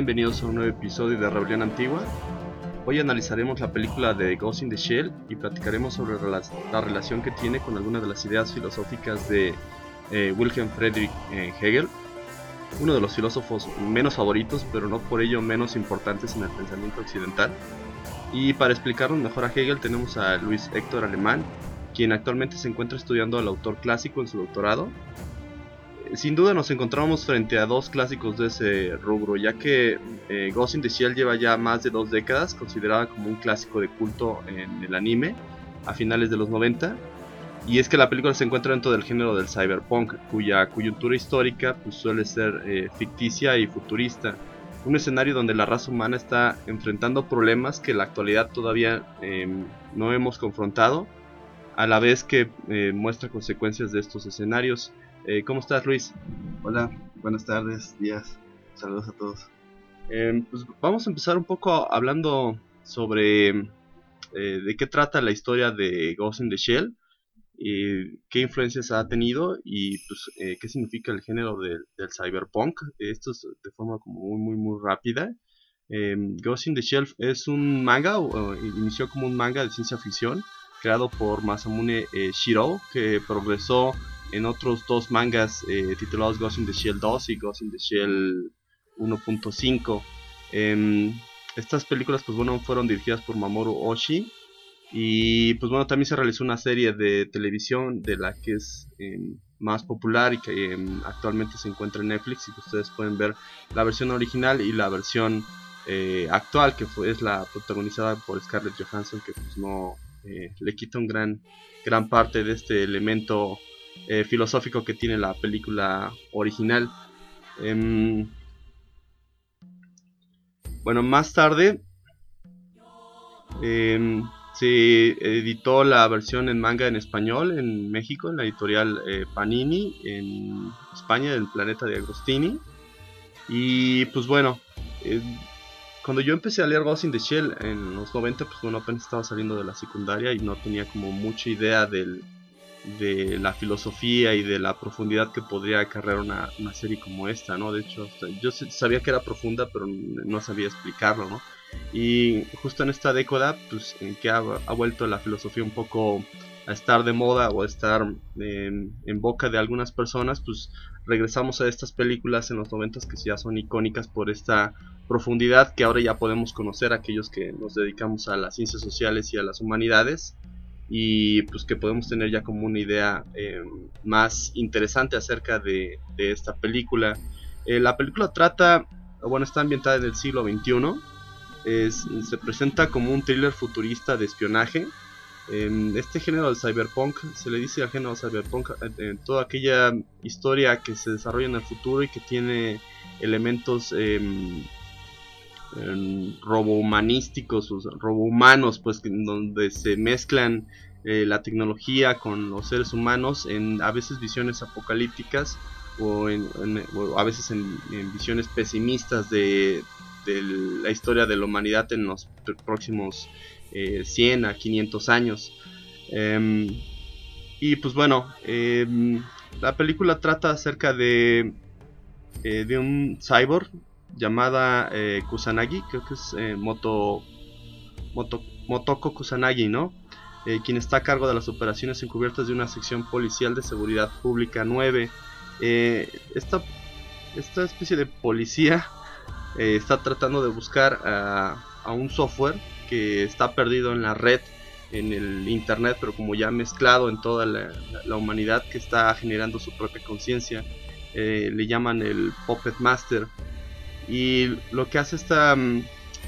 Bienvenidos a un nuevo episodio de Rebelión Antigua. Hoy analizaremos la película de Ghost in the Shell y platicaremos sobre la, relación que tiene con algunas de las ideas filosóficas de eh, Wilhelm Friedrich eh, Hegel, uno de los filósofos menos favoritos, pero no por ello menos importantes en el pensamiento occidental. Y para explicarnos mejor a Hegel tenemos a Luis Héctor Alemán, quien actualmente se encuentra estudiando al autor clásico en su doctorado sin duda nos encontramos frente a dos clásicos de ese rubro, ya que eh, Ghost in the Shell lleva ya más de dos décadas, considerada como un clásico de culto en el anime a finales de los 90. Y es que la película se encuentra dentro del género del cyberpunk, cuya coyuntura histórica pues, suele ser eh, ficticia y futurista. Un escenario donde la raza humana está enfrentando problemas que en la actualidad todavía em, no hemos confrontado, a la vez que eh, muestra consecuencias de estos escenarios. Eh, ¿Cómo estás, Luis? Hola, buenas tardes, días, saludos a todos. Em, pues vamos a empezar un poco hablando sobre eh, de qué trata la historia de Ghost in the Shell, y qué influencias ha tenido y pues, eh, qué significa el género del cyberpunk. Esto es de forma como muy, muy, muy rápida. Em, Ghost in the Shell es un manga, o, inició como un manga de ciencia ficción creado por Masamune Shiro, que progresó en otros dos mangas eh, titulados Ghost in the Shell 2 y Ghost in the Shell 1.5. Em, estas películas pues bueno fueron dirigidas por Mamoru Oshii y pues bueno también se realizó una serie de televisión de la que es em, más popular y que em, actualmente se encuentra en Netflix y que ustedes pueden ver la versión original y la versión eh, actual que fue, es la protagonizada por Scarlett Johansson que pues no eh, le quita un gran gran parte de este elemento eh, filosófico que tiene la película original. Em, bueno, más tarde em, se editó la versión en manga en español en México, en la editorial eh, Panini, en España, del planeta de Agostini. Y pues bueno, cuando yo empecé a leer Ghost in the Shell en los 90, pues bueno, apenas estaba saliendo de la secundaria y no tenía como mucha idea del, de la filosofía y de la profundidad que podría acarrear una, serie como esta, ¿no? De hecho, yo sabía que era profunda, pero no sabía explicarlo, ¿no? Y justo en esta década, pues, en que ha, vuelto la filosofía un poco a estar de moda o a estar en, boca de algunas personas, pues regresamos a estas películas en los 90 que ya son icónicas por esta profundidad que ahora ya podemos conocer aquellos que nos dedicamos a las ciencias sociales y a las humanidades y pues que podemos tener ya como una idea eh, más interesante acerca de, esta película. Eh, la película trata, bueno, está ambientada en el siglo XXI, es, se presenta como un thriller futurista de espionaje. En este género del cyberpunk se le dice al género cyberpunk en toda aquella historia que se desarrolla en el futuro y que tiene elementos em, robohumanísticos, robohumanos, pues donde se mezclan eh, la tecnología con los seres humanos en a veces visiones apocalípticas o, a veces en, visiones pesimistas de, la historia de la humanidad en los próximos 100 eh, a 500 años. Em, y pues bueno, em, la película trata acerca de, eh, de un cyborg llamada eh, Kusanagi, creo que es eh, Moto, Motoko Kusanagi, ¿no? Quien está a cargo de las operaciones encubiertas de una sección policial de seguridad pública 9. esta, esta especie de policía está tratando de buscar a, un software que está perdido en la red, en el internet, pero como ya mezclado en toda la, humanidad que está generando su propia conciencia. le llaman el Puppet Master Y lo que hace esta mm,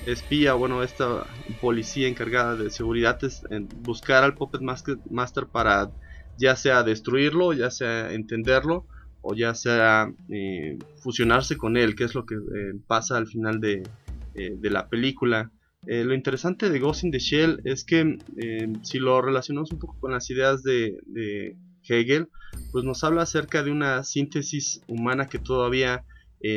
espía, bueno, esta policía encargada de seguridad es buscar al Puppet Master para ya sea destruirlo, ya sea entenderlo, o ya sea eh, fusionarse con él, que es lo que eh, pasa al final de, eh, la película. Lo interesante de Ghost in the Shell es que si lo relacionamos un poco con las ideas de, de, Hegel, pues nos habla acerca de una síntesis humana que todavía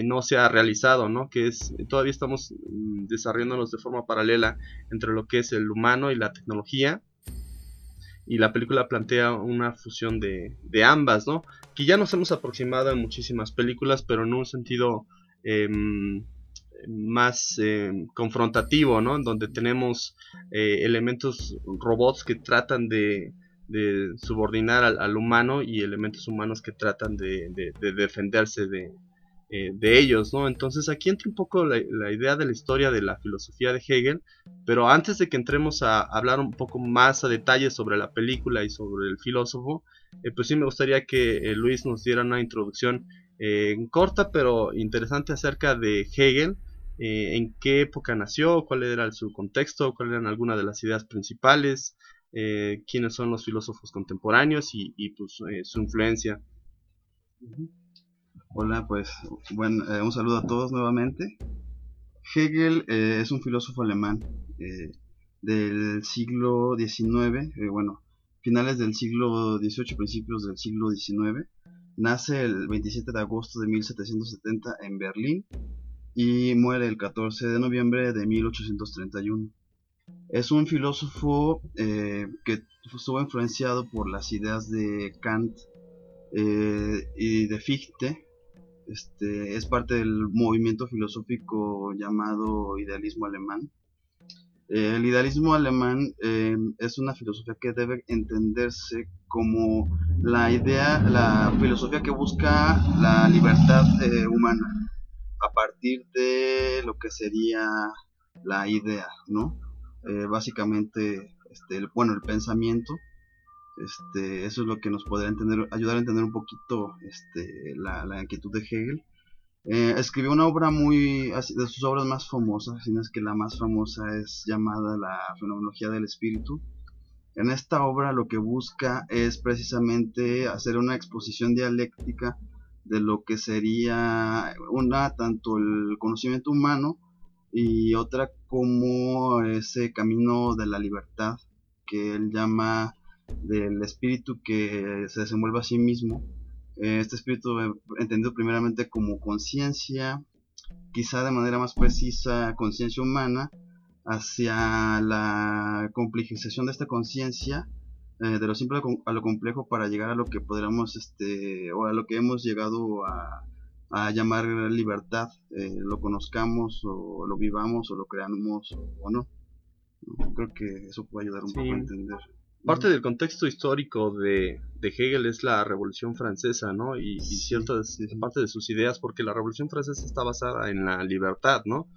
no se ha realizado, ¿no? que es todavía estamos mm, desarrollándonos de forma paralela entre lo que es el humano y la tecnología y la película plantea una fusión de, ambas, ¿no? Que ya nos hemos aproximado en muchísimas películas, pero en un sentido em, más em, confrontativo, ¿no? Donde tenemos eh, elementos robots que tratan de, subordinar al, humano y elementos humanos que tratan de defenderse de, eh, de ellos, ¿no? Entonces aquí entra un poco la, idea de la historia de la filosofía de Hegel, pero antes de que entremos a hablar un poco más a detalle sobre la película y sobre el filósofo, eh, pues sí me gustaría que eh, Luis nos diera una introducción corta pero interesante acerca de Hegel, en qué época nació, cuál era su contexto, cuáles eran algunas de las ideas principales, quiénes son los filósofos contemporáneos y, pues su influencia. Hola, pues bueno, eh, un saludo a todos nuevamente. Hegel eh, es un filósofo alemán eh, del siglo XIX, bueno, finales del siglo XVIII, principios del siglo XIX. Nace el 27 de agosto de 1770 en Berlín y muere el 14 de noviembre de 1831. Es un filósofo que estuvo influenciado por las ideas de Kant y de Fichte, este, es parte del movimiento filosófico llamado idealismo alemán. Eh, el idealismo alemán eh, es una filosofía que debe entenderse como la idea, la filosofía que busca la libertad eh, humana a partir de lo que sería la idea, ¿no? básicamente, este, bueno, el pensamiento este, eso es lo que nos podrá entender, ayudar a entender un poquito este, la, inquietud de Hegel. Eh, escribió una obra muy, de sus obras más famosas, si no es que la más famosa es llamada La Fenomenología del Espíritu. En esta obra lo que busca es precisamente hacer una exposición dialéctica de lo que sería una, tanto el conocimiento humano y otra como ese camino de la libertad que él llama del espíritu que se desenvuelve a sí mismo. Eh, este espíritu eh, entendido primeramente como conciencia, quizá de manera más precisa conciencia humana, hacia la complejización de esta conciencia, eh, de lo simple a lo complejo para llegar a lo que podríamos, este, o a lo que hemos llegado a, llamar libertad, lo conozcamos o lo vivamos o lo creamos o, no. Creo que eso puede ayudar un poco a entender parte del contexto histórico de, Hegel es la Revolución Francesa, ¿no? Y, ciertas parte de sus ideas, porque la Revolución Francesa está basada en la libertad, ¿no?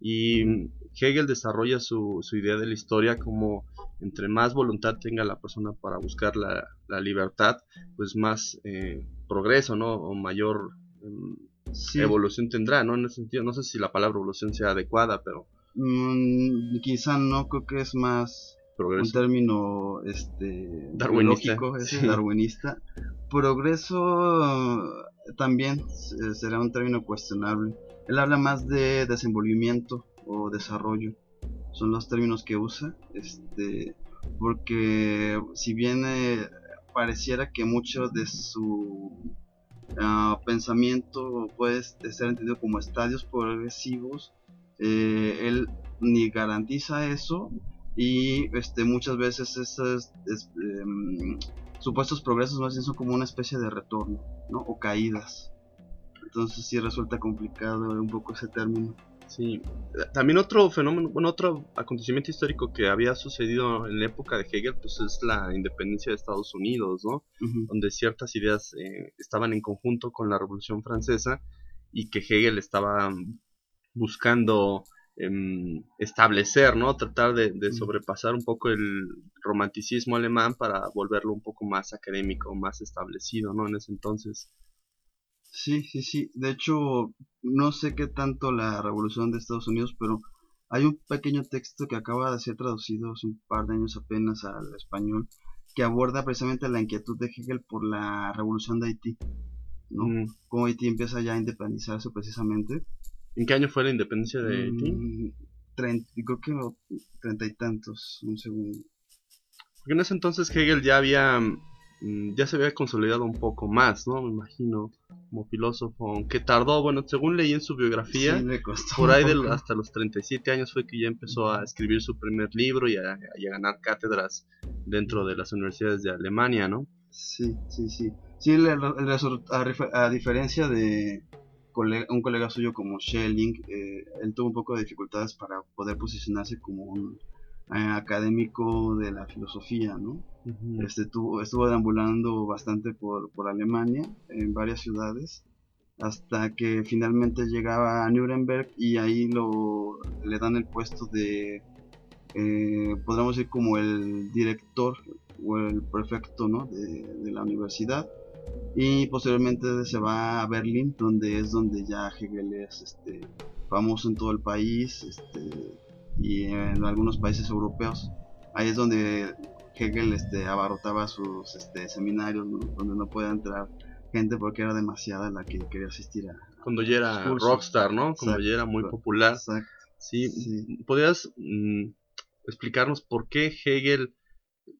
Y Hegel desarrolla su, idea de la historia como entre más voluntad tenga la persona para buscar la, libertad, pues más eh, progreso, ¿no? O mayor em, evolución tendrá, ¿no? En ese sentido, no sé si la palabra evolución sea adecuada, pero... Mm, quizá no, creo que es más un término este darwinista, darwinista. Progreso también será un término cuestionable. Él habla más de desenvolvimiento o desarrollo. Son los términos que usa, este, porque si bien eh, pareciera que mucho de su ah, pensamiento puede ser entendido como estadios progresivos, eh, él ni garantiza eso y este, muchas veces esos em, supuestos progresos más bien son como una especie de retorno, ¿no? O caídas. Entonces sí resulta complicado un poco ese término. Sí, también otro fenómeno, bueno, otro acontecimiento histórico que había sucedido en la época de Hegel, pues es la independencia de Estados Unidos, ¿no? Donde ciertas ideas eh, estaban en conjunto con la Revolución Francesa y que Hegel estaba buscando Em, establecer, ¿no? Tratar de, sobrepasar un poco el romanticismo alemán para volverlo un poco más académico, más establecido, ¿no? En ese entonces. Sí, sí, sí. De hecho, no sé qué tanto la revolución de Estados Unidos, pero hay un pequeño texto que acaba de ser traducido hace un par de años apenas al español que aborda precisamente la inquietud de Hegel por la revolución de Haití. ¿no? Mm. Cómo Haití empieza ya a independizarse precisamente. ¿En qué año fue la independencia de Haití? Mm, trein- creo que no, treinta y tantos, un segundo. Porque en ese entonces Hegel ya había mm, ya se había consolidado un poco más, ¿no? Me imagino, como filósofo, aunque tardó, bueno, según leí en su biografía, Sí, por ahí hasta los 37 años fue que ya empezó a escribir su primer libro y a, ganar cátedras dentro de las universidades de Alemania, ¿no? Sí, sí, sí. Sí, el- el resur- a, refer- a diferencia de un colega suyo como Schelling, eh, él tuvo un poco de dificultades para poder posicionarse como un eh, académico de la filosofía, ¿no? Ujú. Este tuvo, estuvo deambulando bastante por, por Alemania, en varias ciudades, hasta que finalmente llegaba a Nuremberg y ahí lo, le dan el puesto de, eh, podríamos decir, como el director o el prefecto ¿no? de, de la universidad. Y posteriormente se va a Berlín, donde es donde ya Hegel es este, famoso en todo el país este, y en algunos países europeos. Ahí es donde Hegel este, abarrotaba sus este, seminarios, ¿no? donde no podía entrar gente porque era demasiada la que quería asistir a. Cuando ya era rockstar, ¿no? Cuando Exacto. ya era muy popular. Exacto. Sí, Sí. ¿podrías mm, explicarnos por qué Hegel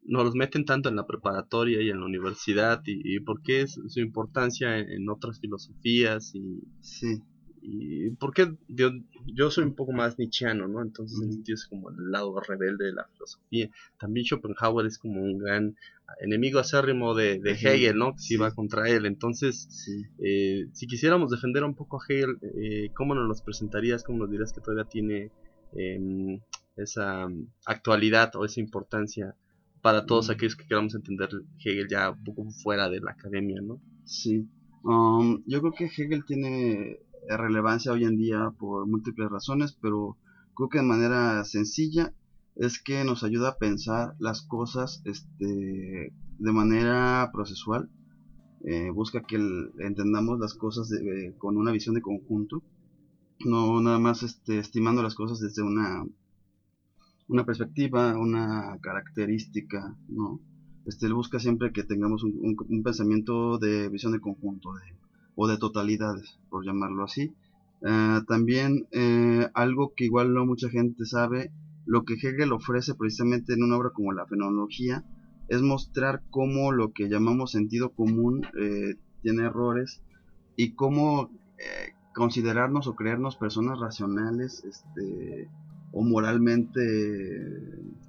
nos los meten tanto en la preparatoria y en la universidad y, y por qué es su importancia en, en otras filosofías y, Sí, y por qué yo, yo soy un poco más nietzscheano, ¿no? Entonces sentido es como el lado rebelde de la filosofía. También Schopenhauer es como un gran enemigo acérrimo de, de. Hegel, ¿no? Que se Sí. iba contra él. Entonces, sí. eh, si quisiéramos defender un poco a Hegel, eh, ¿cómo nos los presentarías? ¿Cómo nos dirías que todavía tiene em, esa mm, actualidad o esa importancia para todos aquellos que queramos entender Hegel ya un poco fuera de la academia, ¿no? Sí. Um, yo creo que Hegel tiene relevancia hoy en día por múltiples razones, pero creo que de manera sencilla es que nos ayuda a pensar las cosas este, de manera procesual. Eh, busca que el- entendamos las cosas de- con una visión de conjunto, no nada más este, estimando las cosas desde una, una perspectiva, una característica, ¿no? este, él busca siempre que tengamos un, pensamiento de visión de conjunto o de totalidades, por llamarlo así. Eh, también eh, algo que igual no mucha gente sabe, lo que Hegel ofrece precisamente en una obra como la fenomenología, es mostrar cómo lo que llamamos sentido común eh, tiene errores y cómo considerarnos o creernos personas racionales este, o moralmente,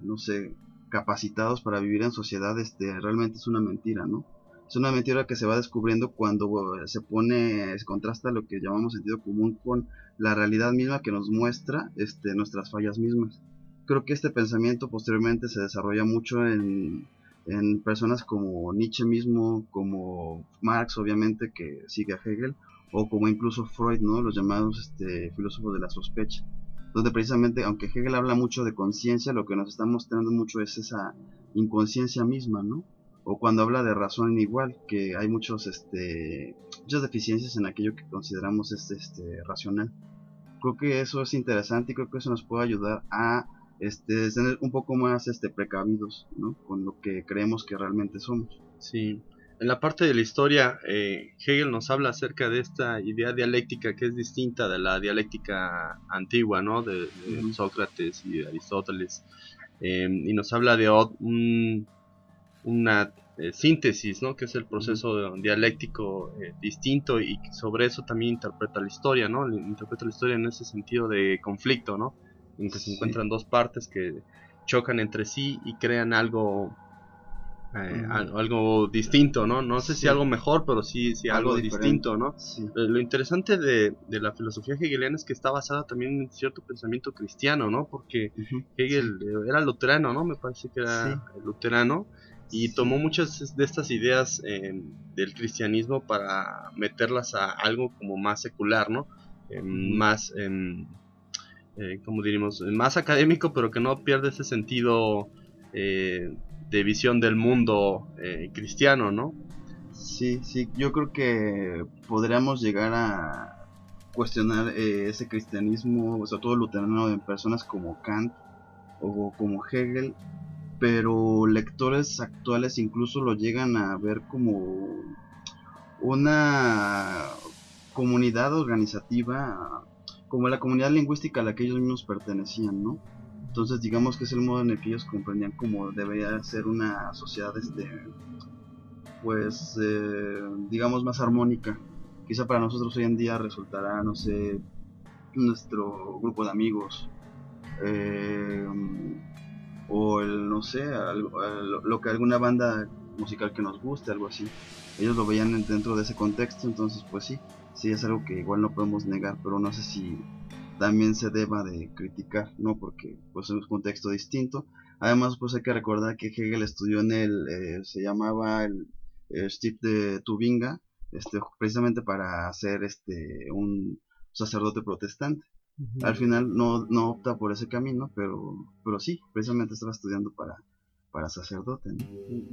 no sé, capacitados para vivir en sociedad, este, realmente es una mentira, ¿no? Es una mentira que se va descubriendo cuando eh, se pone, se contrasta lo que llamamos sentido común con la realidad misma que nos muestra este, nuestras fallas mismas. Creo que este pensamiento posteriormente se desarrolla mucho en, en personas como Nietzsche mismo, como Marx, obviamente, que sigue a Hegel, o como incluso Freud, ¿no? Los llamados este, filósofos de la sospecha donde precisamente, aunque Hegel habla mucho de conciencia, lo que nos está mostrando mucho es esa inconsciencia misma, ¿no? O cuando habla de razón igual, que hay muchos, este, muchas deficiencias en aquello que consideramos este, este, racional. Creo que eso es interesante y creo que eso nos puede ayudar a este, tener un poco más este, precavidos, ¿no? Con lo que creemos que realmente somos. Sí. En la parte de la historia, eh, Hegel nos habla acerca de esta idea dialéctica que es distinta de la dialéctica antigua, ¿no? De. Sócrates y de Aristóteles. Eh, y nos habla de un- una eh, síntesis, ¿no? Que es el proceso dialéctico eh, distinto y sobre eso también interpreta la historia, ¿no? Interpreta la historia en ese sentido de conflicto, ¿no? En que se encuentran dos partes que chocan entre sí y crean algo eh, algo distinto, ¿no? No sé si Sí. algo mejor, pero sí, sí algo, distinto, ¿no? Sí. Eh, Lo interesante de, de la filosofía hegeliana es que está basada también en cierto pensamiento cristiano, ¿no? Porque. Hegel eh, era luterano, ¿no? Me parece que era luterano y tomó muchas de estas ideas eh, del cristianismo para meterlas a algo como más secular, ¿no? Eh, Más, em, como diríamos, más académico, pero que no pierde ese sentido eh, de visión del mundo eh, cristiano, ¿no? Sí, sí, yo creo que podríamos llegar a cuestionar eh, ese cristianismo, sobre todo luterano, en personas como Kant o como Hegel, pero lectores actuales incluso lo llegan a ver como una comunidad organizativa, como la comunidad lingüística a la que ellos mismos pertenecían, ¿no? Entonces digamos que es el modo en el que ellos comprendían cómo debería ser una sociedad, este, pues, eh, digamos más armónica. Quizá para nosotros hoy en día resultará, no sé, nuestro grupo de amigos, eh, o el, no sé, lo, que alguna banda musical que nos guste, algo así. Ellos lo veían dentro de ese contexto, entonces pues sí, sí es algo que igual no podemos negar, pero no sé si también se deba de criticar, ¿no? Porque pues es un contexto distinto. Además pues hay que recordar que Hegel estudió en el, eh, se llamaba el, el de Tubinga, este, precisamente para ser este, un sacerdote protestante. Al final no, no opta por ese camino, pero, pero sí, precisamente estaba estudiando para, para sacerdote.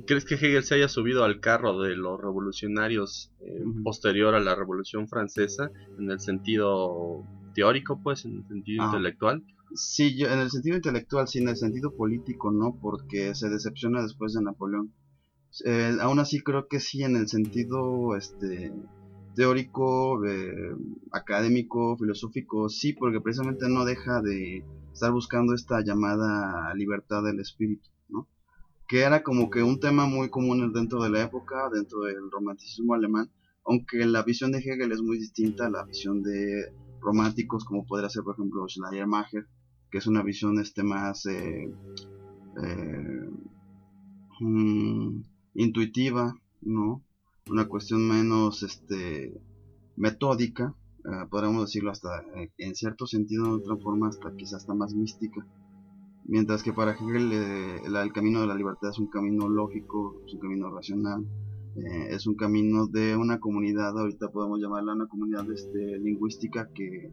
¿Crees que Hegel se haya subido al carro de los revolucionarios eh, posterior a la Revolución Francesa en el sentido teórico, pues, en el sentido ah. intelectual? Sí, yo, en el sentido intelectual, sí, en el sentido político, no, porque se decepciona después de Napoleón. Eh, aún así creo que sí, en el sentido este, teórico, académico, filosófico, sí, porque precisamente no deja de estar buscando esta llamada libertad del espíritu, ¿no? Que era como que un tema muy común dentro de la época, dentro del romanticismo alemán, aunque la visión de Hegel es muy distinta a la visión de románticos como podría ser por ejemplo Schleiermacher, que es una visión este más eh, eh, mm, intuitiva, ¿no? una cuestión menos este metódica, eh, podríamos decirlo hasta eh, en cierto sentido, de otra forma, hasta quizás hasta más mística. Mientras que para Hegel el camino de la libertad es un camino lógico, es un camino racional, es un camino de una comunidad, ahorita podemos llamarla una comunidad este, lingüística que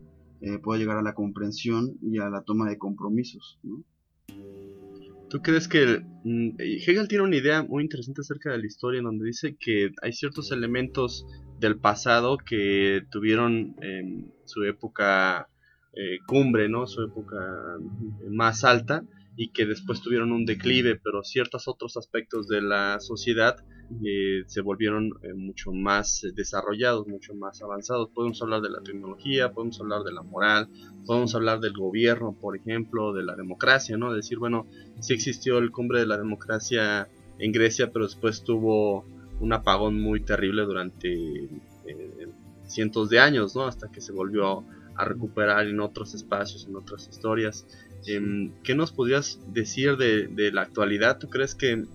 puede llegar a la comprensión y a la toma de compromisos. ¿no? ¿Tú crees que mm, Hegel tiene una idea muy interesante acerca de la historia en donde dice que hay ciertos elementos del pasado que tuvieron su época eh, cumbre, ¿no? Su época más alta y que después tuvieron un declive, pero ciertos otros aspectos de la sociedad eh, se volvieron eh, mucho más desarrollados, mucho más avanzados. Podemos hablar de la tecnología, podemos hablar de la moral, podemos hablar del gobierno, por ejemplo, de la democracia, ¿no? Decir, bueno, sí existió el cumbre de la democracia en Grecia, pero después tuvo un apagón muy terrible durante eh, cientos de años, ¿no? Hasta que se volvió a recuperar en otros espacios, en otras historias. Em, ¿Qué nos podrías decir de, la actualidad? ¿Tú crees que eh,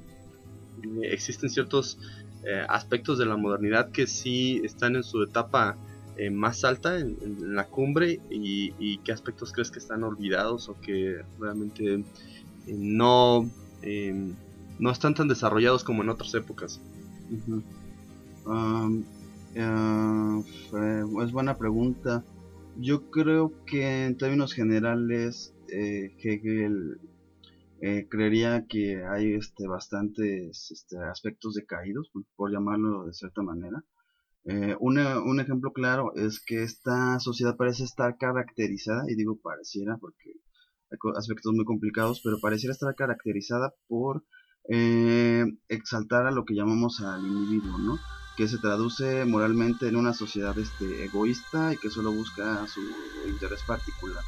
existen ciertos eh, aspectos de la modernidad que sí están en su etapa eh, más alta, en, la cumbre? Y, qué aspectos crees que están olvidados o que realmente no, em, no están tan desarrollados como en otras épocas? es buena pregunta. Yo creo que en términos generales eh, Hegel eh, creería que hay este, bastantes este, aspectos decaídos, por llamarlo de cierta manera. Eh, un ejemplo claro es que esta sociedad parece estar caracterizada, y digo pareciera porque hay aspectos muy complicados, pero pareciera estar caracterizada por exaltar a lo que llamamos al individuo, ¿no? que se traduce moralmente en una sociedad este, egoísta y que solo busca su interés particular.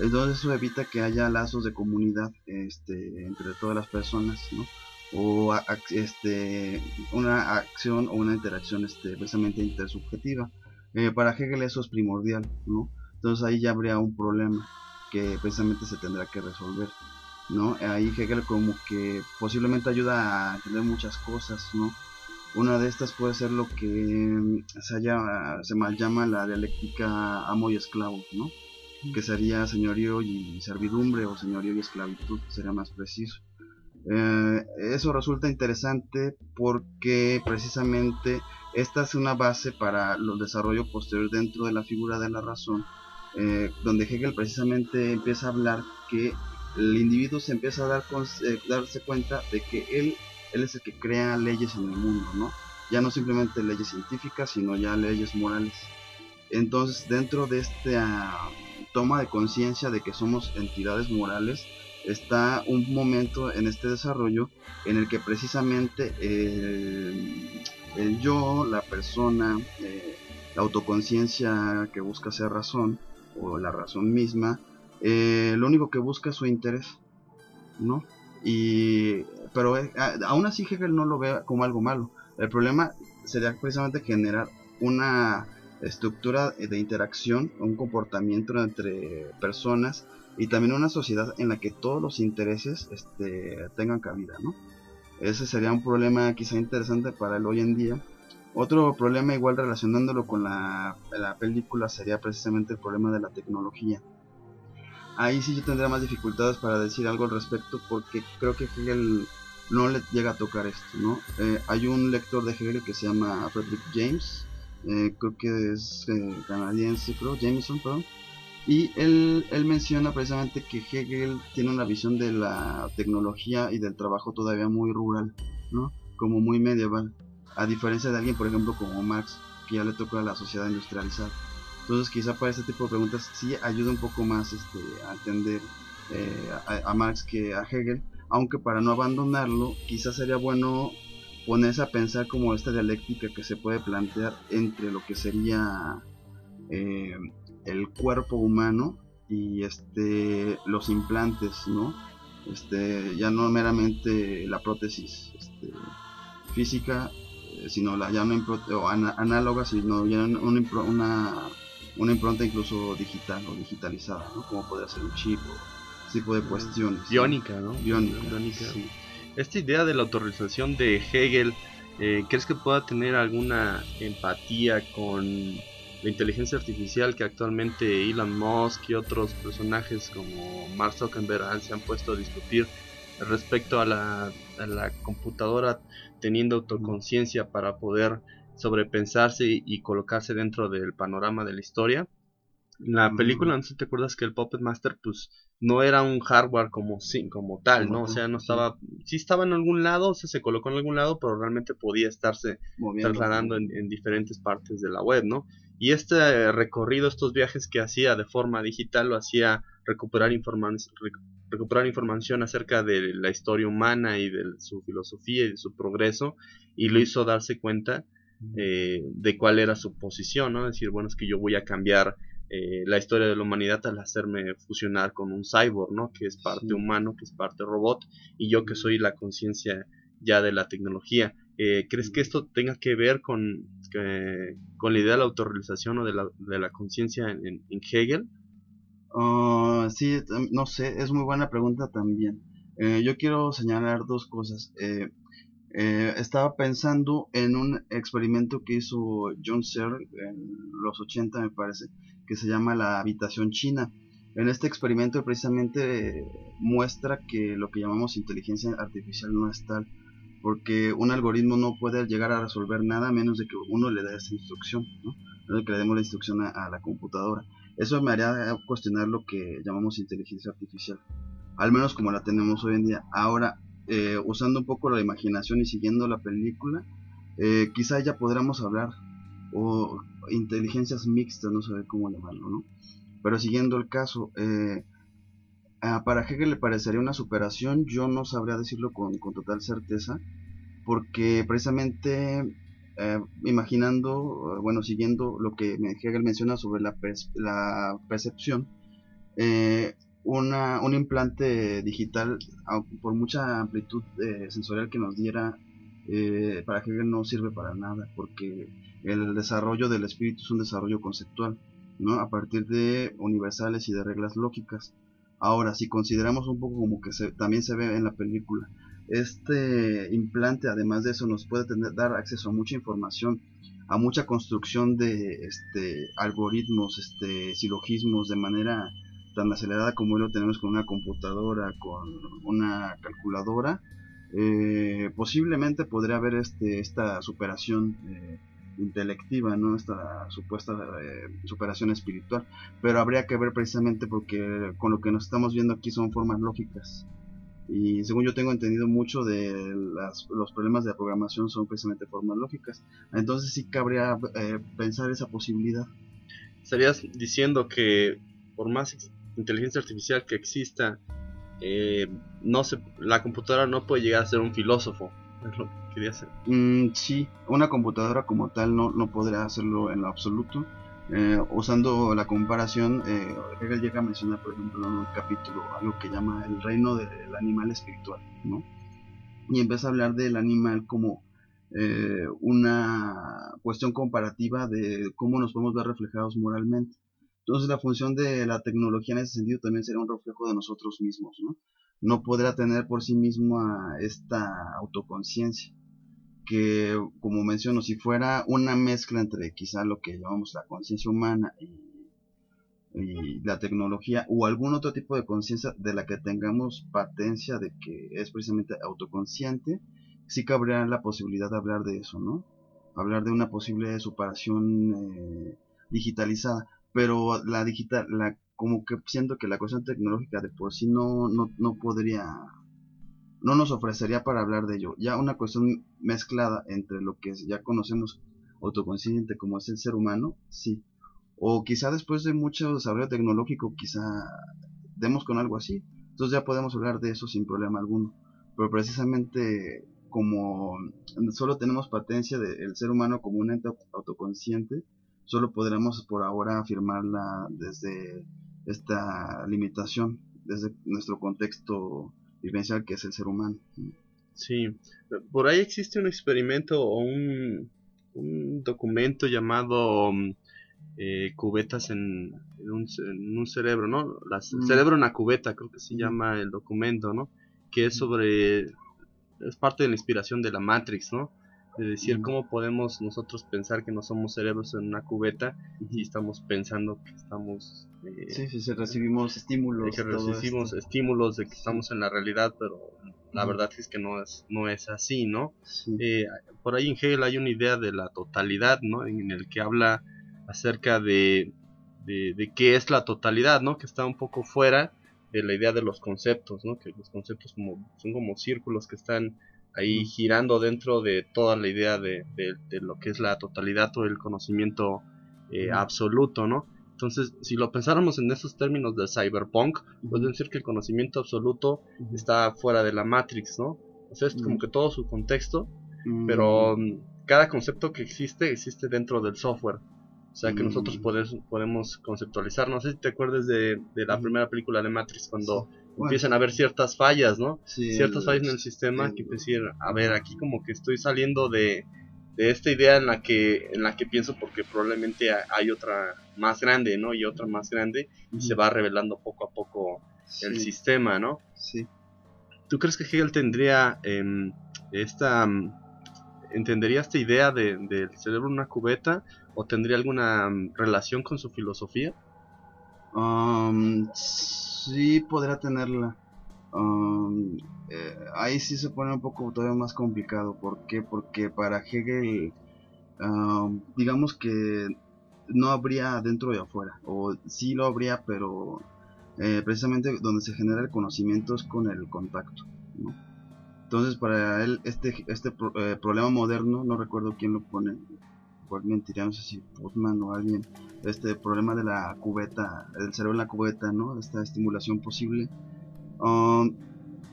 Entonces eso evita que haya lazos de comunidad este, entre todas las personas, ¿no? O este, una acción o una interacción este, precisamente intersubjetiva. Eh, para Hegel eso es primordial, ¿no? Entonces ahí ya habría un problema que precisamente se tendrá que resolver, ¿no? Ahí Hegel como que posiblemente ayuda a entender muchas cosas, ¿no? Una de estas puede ser lo que se, haya, se mal llama la dialéctica amo y esclavo, ¿no? Que sería señorío y servidumbre o señorío y esclavitud, sería más preciso. Eh, eso resulta interesante porque precisamente esta es una base para el desarrollo posterior dentro de la figura de la razón, eh, donde Hegel precisamente empieza a hablar que el individuo se empieza a dar eh, darse cuenta de que él, él es el que crea leyes en el mundo, ¿no? ya no simplemente leyes científicas, sino ya leyes morales. Entonces, dentro de esta toma de conciencia de que somos entidades morales, está un momento en este desarrollo en el que precisamente el, yo, la persona, eh, la autoconciencia que busca ser razón, o la razón misma, eh, lo único que busca es su interés, ¿no? Y, pero eh, aún así Hegel no lo ve como algo malo. El problema sería precisamente generar una estructura de interacción, un comportamiento entre personas y también una sociedad en la que todos los intereses este, tengan cabida, ¿no? Ese sería un problema quizá interesante para el hoy en día. Otro problema igual relacionándolo con la, la película sería precisamente el problema de la tecnología. Ahí sí yo tendría más dificultades para decir algo al respecto porque creo que Hegel no le llega a tocar esto, ¿no? Eh, hay un lector de Hegel que se llama Frederick James, eh, creo que es eh, canadiense, creo, Jameson, perdón. Y él, él menciona precisamente que Hegel tiene una visión de la tecnología y del trabajo todavía muy rural, ¿no? Como muy medieval. A diferencia de alguien, por ejemplo, como Marx, que ya le toca a la sociedad industrializada. Entonces, quizá para este tipo de preguntas sí ayuda un poco más este, a entender eh, a, a, Marx que a Hegel, aunque para no abandonarlo, quizás sería bueno ponerse a pensar como esta dialéctica que se puede plantear entre lo que sería eh, el cuerpo humano y este los implantes, ¿no? Este, ya no meramente la prótesis este, física, eh, sino la ya una o análoga, sino ya una, una, una, impronta incluso digital o digitalizada, ¿no? Como podría ser un chip o ese tipo de cuestiones. Biónica, ¿no? Biónica. Esta idea de la autorización de Hegel, eh, ¿crees que pueda tener alguna empatía con la inteligencia artificial que actualmente Elon Musk y otros personajes como Mark Zuckerberg se han puesto a discutir respecto a la, computadora teniendo autoconciencia para poder sobrepensarse y, colocarse dentro del panorama de la historia. La película, no sé si te acuerdas que el Puppet Master, pues, no era un hardware como, sí, como tal, ¿no? O sea, no estaba, sí estaba en algún lado, o sea, se colocó en algún lado, pero realmente podía estarse trasladando en, en, diferentes partes de la web, ¿no? Y este recorrido, estos viajes que hacía de forma digital, lo hacía recuperar, recuperar información acerca de la historia humana y de su filosofía y de su progreso, y lo hizo darse cuenta eh, de cuál era su posición, ¿no? decir, bueno, es que yo voy a cambiar eh, la historia de la humanidad al hacerme fusionar con un cyborg, ¿no? Que es parte humano, que es parte robot, y yo que soy la conciencia ya de la tecnología. Eh, ¿Crees que esto tenga que ver con, con la idea de la autorrealización o de la, de la conciencia en, Hegel? Uh, sí, no sé, es muy buena pregunta también. Eh, yo quiero señalar dos cosas. Eh, estaba pensando en un experimento que hizo John Searle en los 80, me parece, que se llama la habitación china. En este experimento precisamente muestra que lo que llamamos inteligencia artificial no es tal porque un algoritmo no puede llegar a resolver nada menos de que uno le dé esa instrucción, ¿no? de que le demos la instrucción a, la computadora. Eso me haría cuestionar lo que llamamos inteligencia artificial, al menos como la tenemos hoy en día. Ahora, eh, usando un poco la imaginación y siguiendo la película, eh, quizá ya podremos hablar, o inteligencias mixtas, no sé cómo llamarlo, ¿no? Pero siguiendo el caso, eh, para Hegel le parecería una superación, yo no sabría decirlo con, total certeza, porque precisamente eh, imaginando, eh, bueno, siguiendo lo que Hegel menciona sobre la, percepción, eh, una, un implante digital, por mucha amplitud sensorial que nos diera, para Hegel no sirve para nada, porque el desarrollo del espíritu es un desarrollo conceptual, ¿no? a partir de universales y de reglas lógicas. Ahora, si consideramos un poco como que se, también se ve en la película, este implante además de eso nos puede tener, dar acceso a mucha información, a mucha construcción de este, algoritmos, este, silogismos de manera tan acelerada como lo tenemos con una computadora, con una calculadora, eh, posiblemente podría haber este, esta superación eh, intelectiva, ¿no? Esta supuesta eh, superación espiritual. Pero habría que ver precisamente porque con lo que nos estamos viendo aquí son formas lógicas. Y según yo tengo entendido, mucho de los problemas de programación son precisamente formas lógicas. Entonces sí cabría eh, pensar esa posibilidad. Estarías diciendo que por más inteligencia artificial que exista, eh, no se, la computadora no puede llegar a ser un filósofo. Mm, sí, una computadora como tal no, no podría hacerlo en lo absoluto. Eh, usando la comparación, eh, Hegel llega a mencionar, por ejemplo, en un capítulo algo que llama el reino del animal espiritual, ¿no? Y empieza a hablar del animal como eh, una cuestión comparativa de cómo nos podemos ver reflejados moralmente. Entonces la función de la tecnología en ese sentido también sería un reflejo de nosotros mismos, ¿no? No podrá tener por sí misma esta autoconciencia que, como menciono, si fuera una mezcla entre quizá lo que llamamos la conciencia humana y, la tecnología o algún otro tipo de conciencia de la que tengamos patencia de que es precisamente autoconsciente, sí cabría la posibilidad de hablar de eso, ¿no? Hablar de una posible superación eh, digitalizada, pero la digital, la como que siento que la cuestión tecnológica de por sí no, no, no podría no nos ofrecería para hablar de ello. Ya una cuestión mezclada entre lo que ya conocemos autoconsciente como es el ser humano, sí. O quizá después de mucho desarrollo tecnológico, quizá demos con algo así. Entonces ya podemos hablar de eso sin problema alguno. Pero precisamente como solo tenemos patencia del ser humano como un ente autoconsciente, solo podremos por ahora afirmarla desde esta limitación, desde nuestro contexto vivencial que es el ser humano. Sí, por ahí existe un experimento o un, un documento llamado mm, eh, cubetas en, un, en, un, cerebro, ¿no? El mm. cerebro en la cubeta, creo que se llama el documento, ¿no? Que es sobre, es parte de la inspiración de la Matrix, ¿no? De decir cómo podemos nosotros pensar que no somos cerebros en una cubeta y estamos pensando que estamos eh, sí, sí, recibimos estímulos que recibimos estímulos de que estamos en la realidad pero la verdad es que no es no es así no eh, por ahí en Hegel hay una idea de la totalidad no en el que habla acerca de, de, de qué es la totalidad no que está un poco fuera de la idea de los conceptos no que los conceptos como son como círculos que están ahí girando dentro de toda la idea de, lo que es la totalidad o el conocimiento eh, absoluto, ¿no? Entonces, si lo pensáramos en esos términos de cyberpunk, puede decir que el conocimiento absoluto está fuera de la Matrix, ¿no? O sea, es como que todo su contexto, pero mm, cada concepto que existe existe dentro del software. O sea, que nosotros podemos, podemos conceptualizar. No sé si te acuerdas de, la primera película de Matrix, cuando empiezan a haber ciertas fallas, ¿no? ciertas fallas en el sistema que decir, a ver, aquí como que estoy saliendo de, de esta idea en la que en la que pienso porque probablemente hay otra más grande, ¿no? Y otra más grande y se va revelando poco a poco el sistema, ¿no? Sí. ¿Tú crees que Hegel tendría em, esta em, entendería esta idea de, del cerebro en una cubeta o tendría alguna em, relación con su filosofía? Um, sí podría tenerla. Um, eh, ahí sí se pone un poco todavía más complicado. ¿Por qué? Porque para Hegel, um, digamos que no habría dentro y afuera. O sí lo habría, pero eh, precisamente donde se genera el conocimiento es con el contacto. Entonces para él este, este eh, problema moderno, no recuerdo quién lo pone, cual mentiría, no sé si Putman o alguien, este problema de la cubeta, el cerebro en la cubeta, ¿no? Esta estimulación posible. Um,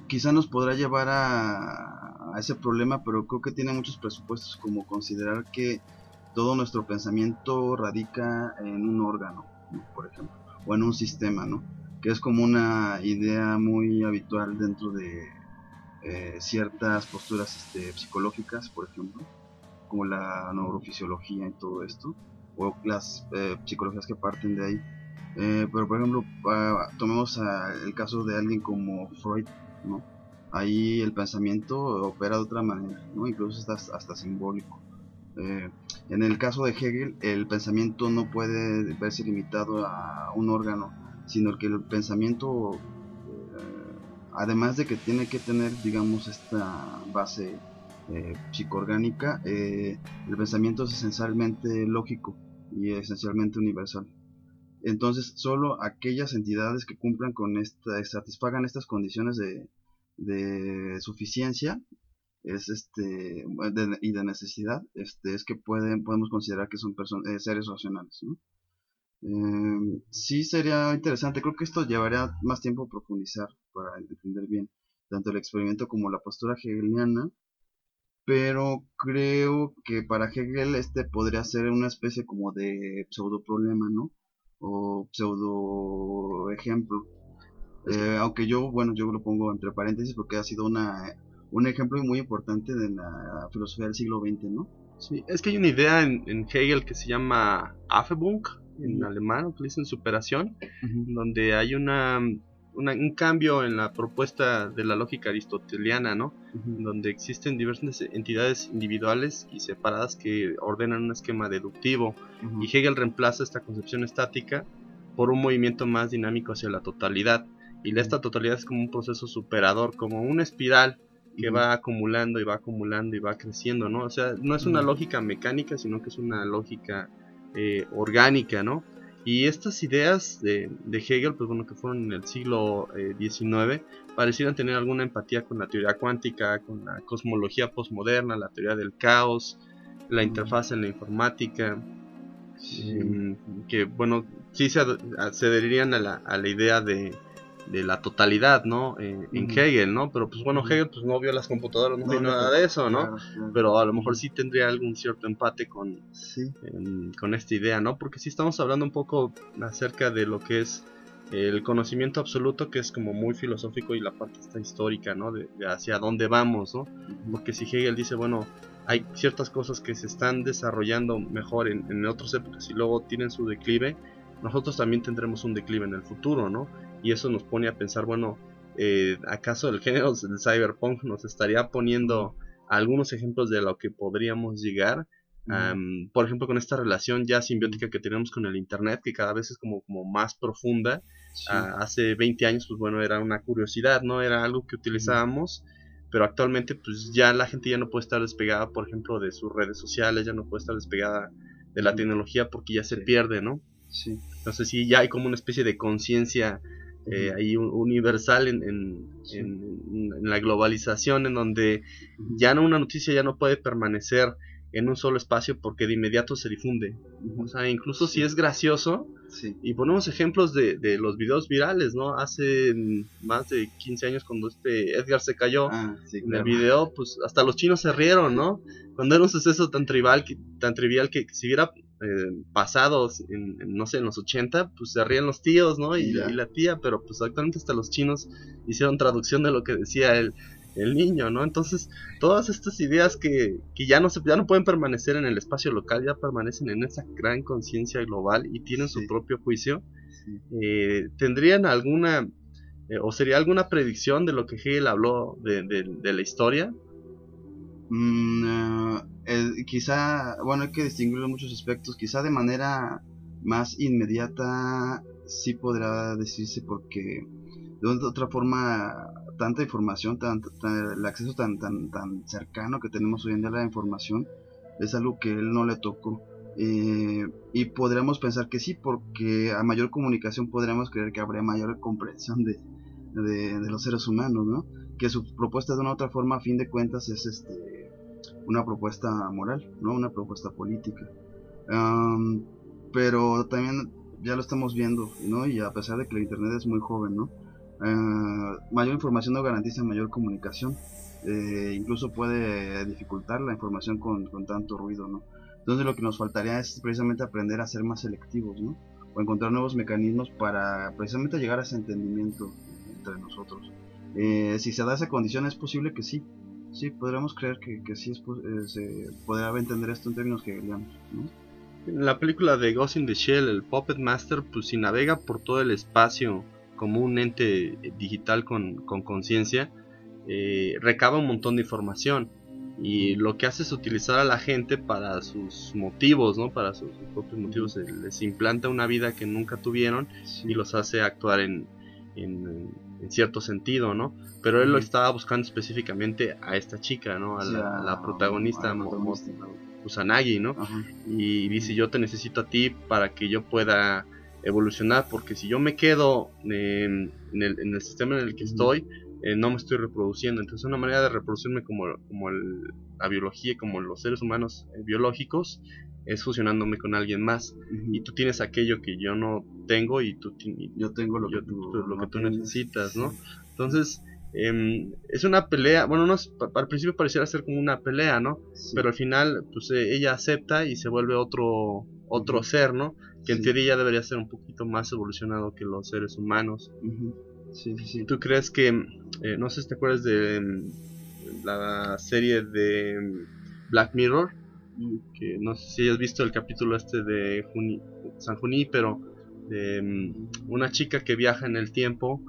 quizá nos podrá llevar a, a, ese problema, pero creo que tiene muchos presupuestos como considerar que todo nuestro pensamiento radica en un órgano, por ejemplo, o en un sistema, ¿no? Que es como una idea muy habitual dentro de eh, ciertas posturas este, psicológicas, por ejemplo como la neurofisiología y todo esto, o las eh, psicologías que parten de ahí. Eh, pero por ejemplo, tomemos el caso de alguien como Freud, ¿no? Ahí el pensamiento opera de otra manera, ¿no? Incluso está hasta simbólico. Eh, en el caso de Hegel, el pensamiento no puede verse limitado a un órgano, sino que el pensamiento, además de que tiene que tener, digamos, esta base eh, psicoorgánica, eh, el pensamiento es esencialmente lógico y esencialmente universal. Entonces, solo aquellas entidades que cumplan con esta, satisfagan estas condiciones de, de suficiencia es este y de necesidad este es que pueden podemos considerar que son eh, seres racionales ¿no? eh, sí sería interesante creo que esto llevaría más tiempo a profundizar para entender bien tanto el experimento como la postura hegeliana pero creo que para Hegel este podría ser una especie como de pseudo problema no o pseudo ejemplo. Eh, aunque yo bueno yo lo pongo entre paréntesis porque ha sido una un ejemplo muy importante de la filosofía del siglo XX, ¿no? Sí, es que hay una idea en, Hegel que se llama Affebung, en alemán, que dicen superación, donde hay una, un cambio en la propuesta de la lógica aristoteliana, ¿no? Donde existen diversas entidades individuales y separadas que ordenan un esquema deductivo, y Hegel reemplaza esta concepción estática por un movimiento más dinámico hacia la totalidad. Y esta totalidad es como un proceso superador, como una espiral que va acumulando y va acumulando y va creciendo, ¿no? O sea, no es una lógica mecánica, sino que es una lógica eh, orgánica, ¿no? Y estas ideas de, Hegel, pues bueno, que fueron en el siglo XIX, eh, parecieran tener alguna empatía con la teoría cuántica, con la cosmología postmoderna, la teoría del caos, la interfaz en la informática, em, que bueno, sí se, adherirían a la, a la idea de, de la totalidad, ¿no? en Hegel, ¿no? Pero pues bueno, Hegel pues no vio las computadoras, no, vio nada de eso, ¿no? Pero a lo mejor sí tendría algún cierto empate con, con esta idea, ¿no? Porque sí estamos hablando un poco acerca de lo que es el conocimiento absoluto, que es como muy filosófico, y la parte está histórica, ¿no? De, hacia dónde vamos, ¿no? Porque si Hegel dice, bueno, hay ciertas cosas que se están desarrollando mejor en, en otras épocas y luego tienen su declive, nosotros también tendremos un declive en el futuro, ¿no? Y eso nos pone a pensar, bueno, eh, ¿acaso el género del cyberpunk nos estaría poniendo algunos ejemplos de lo que podríamos llegar? por ejemplo, con esta relación ya simbiótica que tenemos con el Internet, que cada vez es como, como más profunda. Ah, hace 20 años, pues bueno, era una curiosidad, ¿no? Era algo que utilizábamos, pero actualmente pues ya la gente ya no puede estar despegada, por ejemplo, de sus redes sociales, ya no puede estar despegada de la tecnología porque ya se pierde, ¿no? Sí. Entonces sí, ya hay como una especie de conciencia eh, ahí universal en, en, la globalización, en donde ya no una noticia ya no puede permanecer en un solo espacio porque de inmediato se difunde. O sea, incluso si es gracioso, y ponemos ejemplos de, de, los videos virales, ¿no? Hace más de 15 años cuando este Edgar se cayó ah, en el video, pues hasta los chinos se rieron, ¿no? Cuando era un suceso tan trivial que, tan trivial que si hubiera eh, pasados, en, no sé, en los 80, pues se rían los tíos, ¿no? Y, la tía, pero pues actualmente hasta los chinos hicieron traducción de lo que decía el, el niño, ¿no? Entonces, todas estas ideas que, que, ya, no se, ya no pueden permanecer en el espacio local, ya permanecen en esa gran conciencia global y tienen su propio juicio, eh, ¿tendrían alguna, eh, o sería alguna predicción de lo que Hegel habló de, de la historia? Mm, quizá, bueno, hay que distinguirlo en muchos aspectos. Quizá de manera más inmediata sí podrá decirse porque de otra forma tanta información, tan, el acceso tan, tan, tan cercano que tenemos hoy en día a la información es algo que él no le tocó. Eh, y podríamos pensar que sí, porque a mayor comunicación podríamos creer que habría mayor comprensión de, de los seres humanos, ¿no? que su propuesta de una otra forma a fin de cuentas es este una propuesta moral, ¿no? Una propuesta política. pero también ya lo estamos viendo, ¿no? Y a pesar de que el Internet es muy joven, ¿no? Ah, mayor información no garantiza mayor comunicación. Eh, incluso puede dificultar la información con, con, tanto ruido, ¿no? Entonces lo que nos faltaría es precisamente aprender a ser más selectivos, ¿no? O encontrar nuevos mecanismos para precisamente llegar a ese entendimiento entre nosotros. Eh, si se da esa condición, es posible que sí. Sí, podríamos creer que, que sí es, eh, se podría entender esto en términos que ¿no? En la película de Ghost in the Shell, el Puppet Master, pues si navega por todo el espacio como un ente digital con conciencia, eh, recaba un montón de información. Y lo que hace es utilizar a la gente para sus motivos, ¿no? Para sus, propios motivos. Les implanta una vida que nunca tuvieron y los hace actuar en, en, cierto sentido, ¿no? Pero él lo estaba buscando específicamente a esta chica, ¿no? A la, protagonista, Kusanagi, ¿no? Y dice, yo te necesito a ti para que yo pueda evolucionar, porque si yo me quedo en, el, sistema en el que estoy, eh, no me estoy reproduciendo. Entonces una manera de reproducirme como, como la biología, como los seres humanos eh, biológicos, es fusionándome con alguien más. Y tú tienes aquello que yo no tengo y tú yo tengo lo, que, tú, lo que tú necesitas, ¿no? Entonces, em, es una pelea, bueno, no al principio pareciera ser como una pelea, ¿no? Pero al final, pues eh, ella acepta y se vuelve otro, otro ser, ¿no? Que en teoría debería ser un poquito más evolucionado que los seres humanos. Sí, sí, sí. ¿Tú crees que, eh, no sé si te acuerdas de em, la serie de em, Black Mirror? que no sé si has visto el capítulo este de San Juní, pero de em, una chica que viaja en el tiempo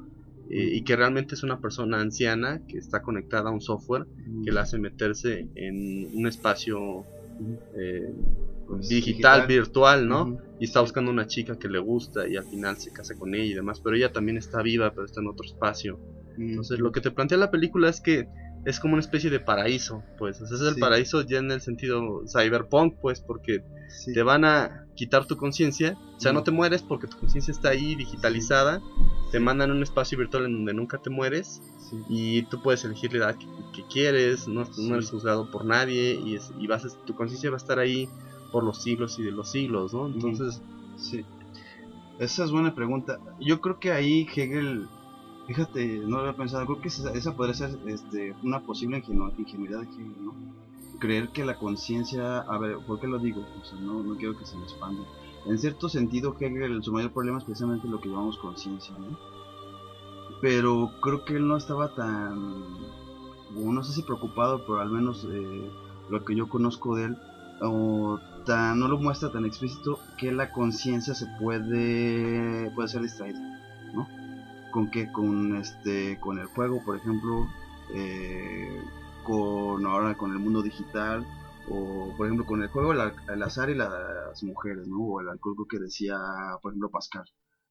eh, y que realmente es una persona anciana que está conectada a un software que la hace meterse en un espacio eh, pues, digital, virtual, ¿no? Y está buscando una chica que le gusta y al final se casa con ella y demás, pero ella también está viva, pero está en otro espacio. Entonces lo que te plantea la película es que es como una especie de paraíso, pues. es el paraíso ya en el sentido cyberpunk, pues, porque te van a quitar tu conciencia. O sea, no te mueres porque tu conciencia está ahí digitalizada. Te mandan a un espacio virtual en donde nunca te mueres. Y tú puedes elegir la edad que, quieres. No, eres juzgado por nadie. Y, y vas tu conciencia va a estar ahí por los siglos y de los siglos, ¿no? Entonces. Sí. Esa es buena pregunta. Yo creo que ahí Hegel Fíjate, no lo había pensado, creo que esa, podría ser este, una posible ingenuidad de Hegel, ¿no? Creer que la conciencia, a ver, ¿por qué lo digo? no, no quiero que se me expanda. En cierto sentido, Hegel, su mayor problema es precisamente lo que llamamos conciencia, ¿no? Pero creo que él no estaba tan, no sé si preocupado, pero al menos eh, lo que yo conozco de él, o tan, no lo muestra tan explícito que la conciencia se puede, puede ser distraída, ¿no? Con que con este con el juego por ejemplo eh, con ahora con el mundo digital o por ejemplo con el juego el, azar y las mujeres no o el alcohol que decía por ejemplo Pascal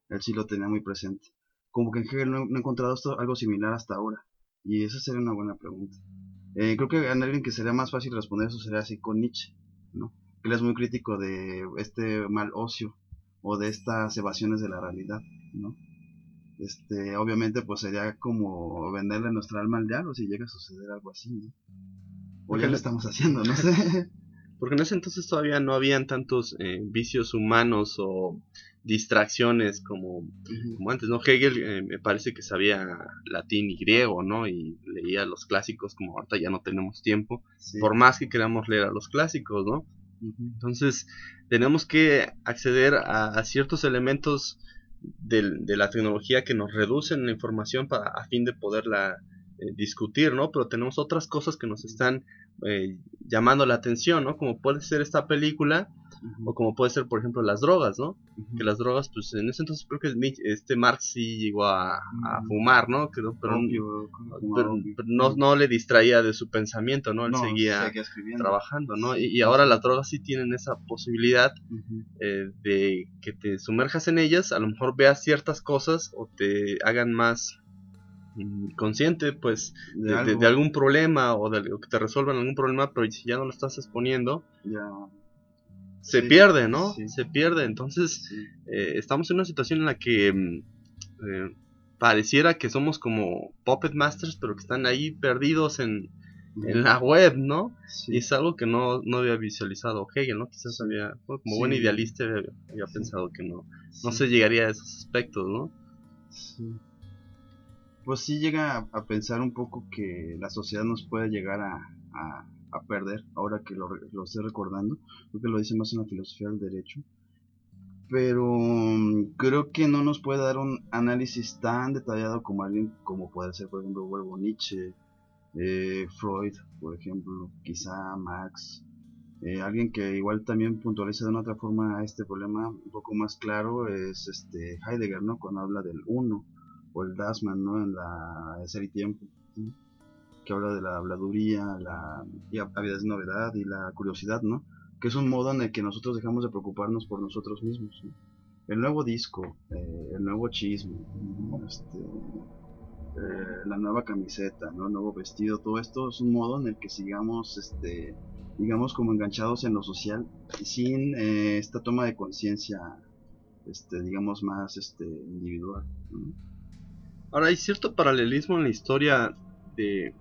él sí lo tenía muy presente. Como que en Hegel no, he encontrado esto, algo similar hasta ahora y esa sería una buena pregunta. Eh, creo que alguien que sería más fácil responder eso sería así con Nietzsche no él es muy crítico de este mal ocio o de estas evasiones de la realidad no este, obviamente pues sería como venderle nuestra alma al diablo si llega a suceder algo así, ¿no? O ya lo estamos haciendo, no sé. Porque en ese entonces todavía no habían tantos eh, vicios humanos o distracciones como, como antes, ¿no? Hegel eh, me parece que sabía latín y griego, ¿no? Y leía los clásicos como ahorita ya no tenemos tiempo, por más que queramos leer a los clásicos, ¿no? Entonces tenemos que acceder a ciertos elementos de, la tecnología que nos reducen la información para, a fin de poderla eh, discutir, ¿no? Pero tenemos otras cosas que nos están eh, llamando la atención, ¿no? Como puede ser esta película o como puede ser, por ejemplo, las drogas, ¿no? Que las drogas, pues en ese entonces creo que este Marx sí llegó a, fumar, ¿no? pero, no, no, le distraía de su pensamiento, ¿no? Él seguía, trabajando, ¿no? Y, ahora las drogas sí tienen esa posibilidad eh, de que te sumerjas en ellas, a lo mejor veas ciertas cosas o te hagan más consciente pues de, algún problema o de que te resuelvan algún problema pero si ya no lo estás exponiendo ya se pierde, ¿no? Se pierde. Entonces, eh, estamos en una situación en la que mm, eh, pareciera que somos como puppet masters, pero que están ahí perdidos en, la web, ¿no? Y es algo que no, no había visualizado Hegel, ¿no? Quizás había, como buen idealista, había, pensado que no, no se llegaría a esos aspectos, ¿no? Pues sí llega a, pensar un poco que la sociedad nos puede llegar a a perder, ahora que lo, lo estoy recordando, creo que lo dice más en la filosofía del derecho, pero mm, creo que no nos puede dar un análisis tan detallado como alguien como puede ser por ejemplo Huevo Nietzsche, eh, Freud, por ejemplo, quizá Max, eh, alguien que igual también puntualiza de una otra forma este problema un poco más claro es este Heidegger, ¿no? Cuando habla del uno o el Dasman, ¿no? En la Ser y Tiempo que habla de la habladuría, la avidez de novedad y la curiosidad, ¿no? Que es un modo en el que nosotros dejamos de preocuparnos por nosotros mismos. El nuevo disco, eh, el nuevo chisme, este, eh, la nueva camiseta, ¿no? el nuevo vestido, todo esto es un modo en el que sigamos, este, digamos, como enganchados en lo social, sin eh, esta toma de conciencia, este, digamos, más este, individual. Ahora hay cierto paralelismo en la historia de,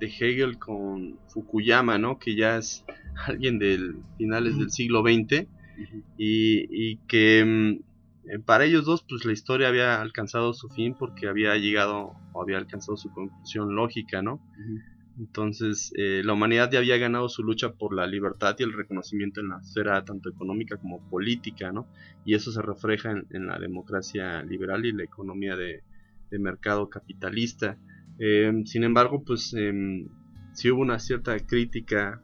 de Hegel con Fukuyama, ¿no? Que ya es alguien del finales del siglo XX y, y que mm, eh, para ellos dos pues la historia había alcanzado su fin porque había llegado o había alcanzado su conclusión lógica, ¿no? Entonces, eh, la humanidad ya había ganado su lucha por la libertad y el reconocimiento en la esfera tanto económica como política, ¿no? Y eso se refleja en, la democracia liberal y la economía de, mercado capitalista. Eh, sin embargo, pues eh, sí hubo una cierta crítica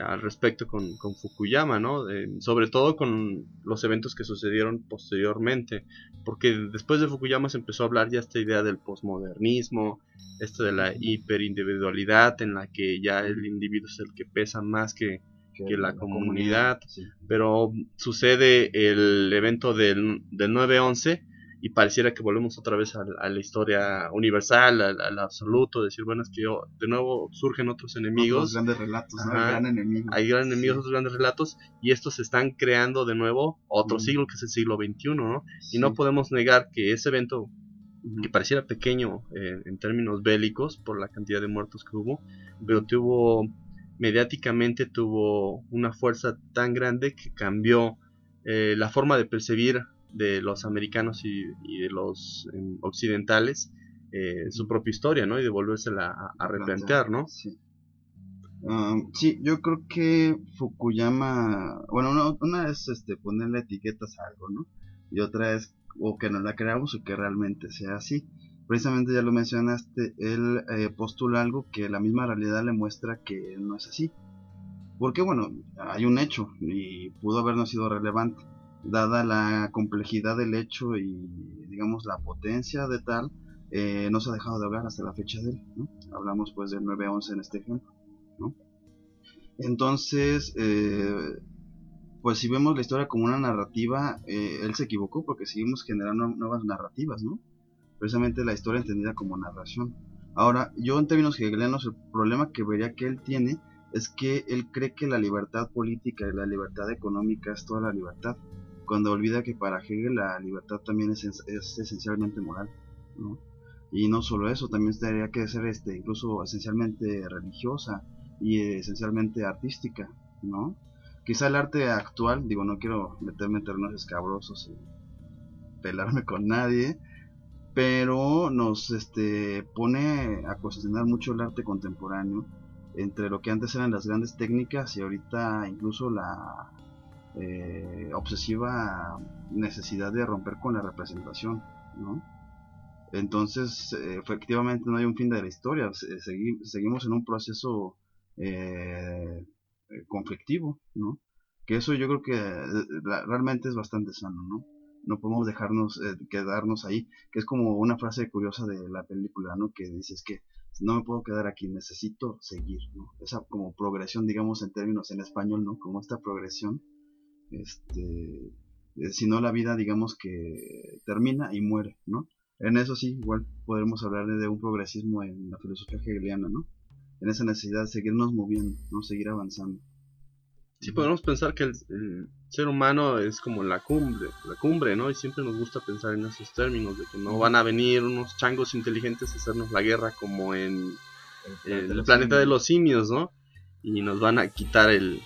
al respecto con, con Fukuyama, ¿no? sobre todo con los eventos que sucedieron posteriormente, porque después de Fukuyama se empezó a hablar ya esta idea del posmodernismo, esto de la hiperindividualidad en la que ya el individuo es el que pesa más que, la, comunidad, pero sucede el evento del, del 9-11 y pareciera que volvemos otra vez a, la historia universal, al, absoluto, decir, bueno, es que yo, de nuevo surgen otros enemigos. grandes relatos, hay gran enemigo. Hay grandes enemigos, otros grandes relatos, y estos se están creando de nuevo otro siglo, que es el siglo XXI, ¿no? Y no podemos negar que ese evento, que pareciera pequeño eh, en términos bélicos, por la cantidad de muertos que hubo, pero tuvo, mediáticamente tuvo una fuerza tan grande que cambió eh, la forma de percibir de los americanos y, de los em, occidentales eh, su propia historia, ¿no? Y de volvérsela a, replantear, ¿no? Um, sí. yo creo que Fukuyama, bueno, una, es este, ponerle etiquetas a algo, ¿no? Y otra es o que nos la creamos o que realmente sea así. Precisamente ya lo mencionaste, él eh, postula algo que la misma realidad le muestra que no es así. Porque bueno, hay un hecho y pudo haber no sido relevante dada la complejidad del hecho y digamos la potencia de tal, eh, no se ha dejado de hablar hasta la fecha de él. ¿no? Hablamos pues del 9-11 en este ejemplo. ¿no? Entonces, eh, pues si vemos la historia como una narrativa, eh, él se equivocó porque seguimos generando nuevas narrativas, ¿no? Precisamente la historia entendida como narración. Ahora, yo en términos hegelianos, el problema que vería que él tiene es que él cree que la libertad política y la libertad económica es toda la libertad cuando olvida que para Hegel la libertad también es, esencialmente moral, ¿no? Y no solo eso, también tendría que ser este, incluso esencialmente religiosa y esencialmente artística, ¿no? Quizá el arte actual, digo, no quiero meterme en terrenos escabrosos y pelarme con nadie, pero nos este, pone a cuestionar mucho el arte contemporáneo entre lo que antes eran las grandes técnicas y ahorita incluso la eh, obsesiva necesidad de romper con la representación. Entonces, efectivamente no hay un fin de la historia, seguimos en un proceso eh, conflictivo, ¿no? Que eso yo creo que eh, realmente es bastante sano, ¿no? Podemos dejarnos quedarnos ahí, que es como una frase curiosa de la película, ¿no? Que dices que no me puedo quedar aquí, necesito seguir, ¿no? Esa como progresión, digamos en términos en español, ¿no? Como esta progresión este, eh, si no la vida digamos que termina y muere, ¿no? En eso sí, igual podremos hablar de un progresismo en la filosofía hegeliana, ¿no? En esa necesidad de seguirnos moviendo, ¿no? Seguir avanzando. Sí, podemos pensar que el, ser humano es como la cumbre, la cumbre, ¿no? Y siempre nos gusta pensar en esos términos, de que no van a venir unos changos inteligentes a hacernos la guerra como en el, planeta de los simios, ¿no? Y nos van a quitar el,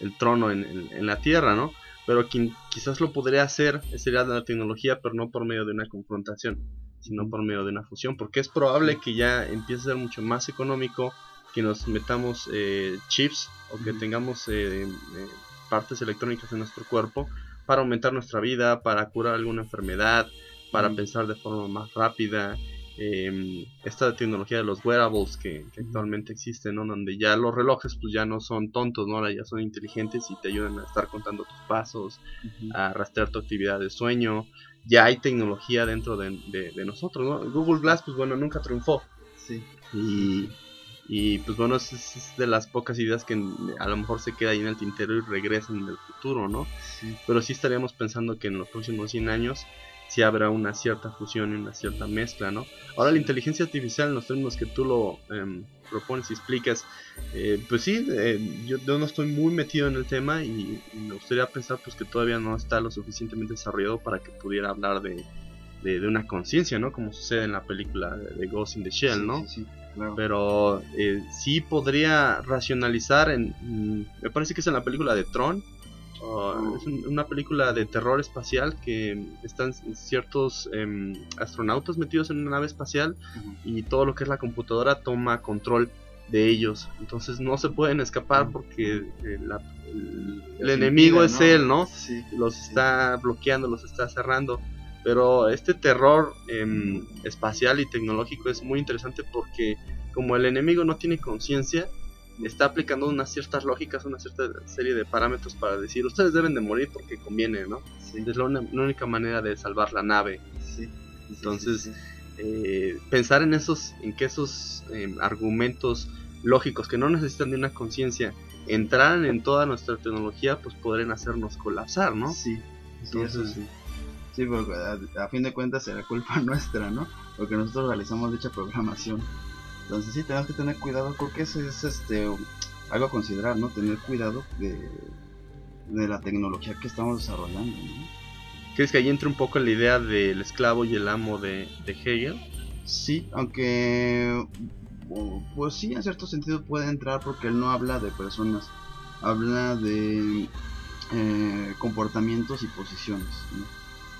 el trono en, la tierra, ¿no? Pero quien quizás lo podría hacer sería la tecnología, pero no por medio de una confrontación, sino por medio de una fusión, porque es probable que ya empiece a ser mucho más económico que nos metamos eh, chips o que tengamos eh, eh, partes electrónicas en nuestro cuerpo para aumentar nuestra vida, para curar alguna enfermedad, para pensar de forma más rápida, eh, esta tecnología de los wearables que, actualmente existen, ¿no? Donde ya los relojes pues ya no son tontos, ¿no? Ahora ya son inteligentes y te ayudan a estar contando tus pasos, a rastrear tu actividad de sueño. Ya hay tecnología dentro de, nosotros, ¿no? Google Glass pues bueno, nunca triunfó. Sí. Y, pues bueno, es, de las pocas ideas que a lo mejor se queda ahí en el tintero y regresan en el futuro, ¿no? Pero sí estaríamos pensando que en los próximos 100 años si habrá una cierta fusión y una cierta mezcla, ¿no? Ahora la inteligencia artificial en los términos que tú lo em, propones y explicas, eh, pues sí, eh, yo, no estoy muy metido en el tema y, me gustaría pensar pues que todavía no está lo suficientemente desarrollado para que pudiera hablar de, de, una conciencia, ¿no? Como sucede en la película de Ghost in the Shell, ¿no? Sí, sí, claro. Pero eh, sí podría racionalizar en... mm, me parece que es en la película de Tron. Uh, es un- una película de terror espacial que están ciertos em, astronautas metidos en una nave espacial y todo lo que es la computadora toma control de ellos. Entonces no se pueden escapar porque eh, la- el, enemigo impide, es él, ¿no? Sí. Los Sí. está bloqueando, los está cerrando. Pero este terror em, espacial y tecnológico es muy interesante porque como el enemigo no tiene conciencia, está aplicando unas ciertas lógicas, una cierta serie de parámetros para decir, ustedes deben de morir porque conviene, ¿no? Sí. Es la, una- la única manera de salvar la nave. Sí. Entonces. Eh, pensar en esos, en que esos em, argumentos lógicos que no necesitan de una conciencia entraran en toda nuestra tecnología, pues podrían hacernos colapsar, ¿no? Sí, Entonces- eso sí. Sí, porque a, a fin de cuentas será culpa nuestra, ¿no? Porque nosotros realizamos dicha programación. Entonces sí, tenemos que tener cuidado. Creo que eso es este, algo a considerar, ¿no? Tener cuidado de, de la tecnología que estamos desarrollando, ¿no? ¿Crees que ahí entra un poco la idea del esclavo y el amo de, de Hegel? Sí, aunque pues sí, en cierto sentido puede entrar porque él no habla de personas, habla de eh, comportamientos y posiciones, ¿no?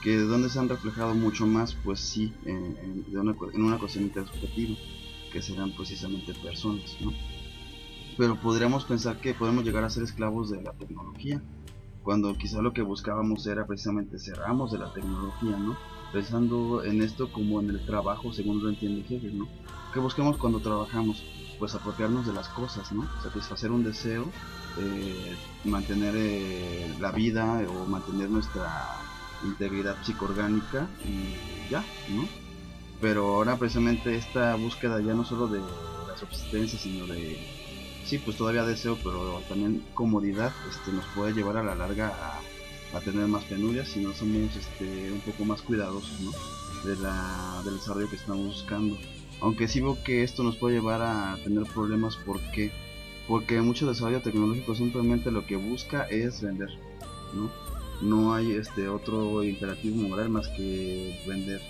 que donde se han reflejado mucho más, pues sí, en, en- de una, en una cuestión intersubjetiva, que serán precisamente personas, ¿no? Pero podríamos pensar que podemos llegar a ser esclavos de la tecnología, cuando quizá lo que buscábamos era precisamente ser amos de la tecnología, ¿no? pensando en esto como en el trabajo, según lo entiende Hegel, ¿no? ¿Qué buscamos cuando trabajamos? Pues apropiarnos de las cosas, ¿no? Satisfacer un deseo, eh, mantener eh, la vida o mantener nuestra integridad psicoorgánica y ya, ¿no? Pero ahora precisamente esta búsqueda ya no solo de la subsistencia, sino de, sí, pues todavía deseo, pero también comodidad, este, nos puede llevar a la larga a tener más penurias si no somos este, un poco más cuidadosos ¿no? de la, del desarrollo que estamos buscando. Aunque sí veo que esto nos puede llevar a tener problemas porque porque mucho desarrollo tecnológico simplemente lo que busca es vender, ¿no? No hay este otro imperativo moral más que vender.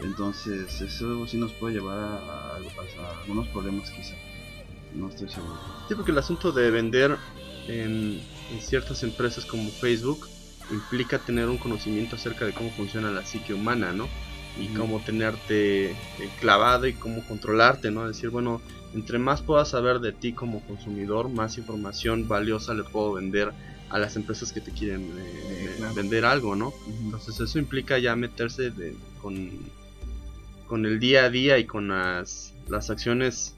Entonces eso sí nos puede llevar a, a- a algunos problemas quizá. No estoy seguro. Sí, porque el asunto de vender en, en ciertas empresas como Facebook implica tener un conocimiento acerca de cómo funciona la psique humana, ¿no? Y Ujú. cómo tenerte eh, clavado y cómo controlarte, ¿no? Decir, bueno, entre más pueda saber de ti como consumidor, más información valiosa le puedo vender a las empresas que te quieren eh, Eh, claro. vender algo, ¿no? Entonces eso implica ya meterse de- con, con el día a día y con las, las acciones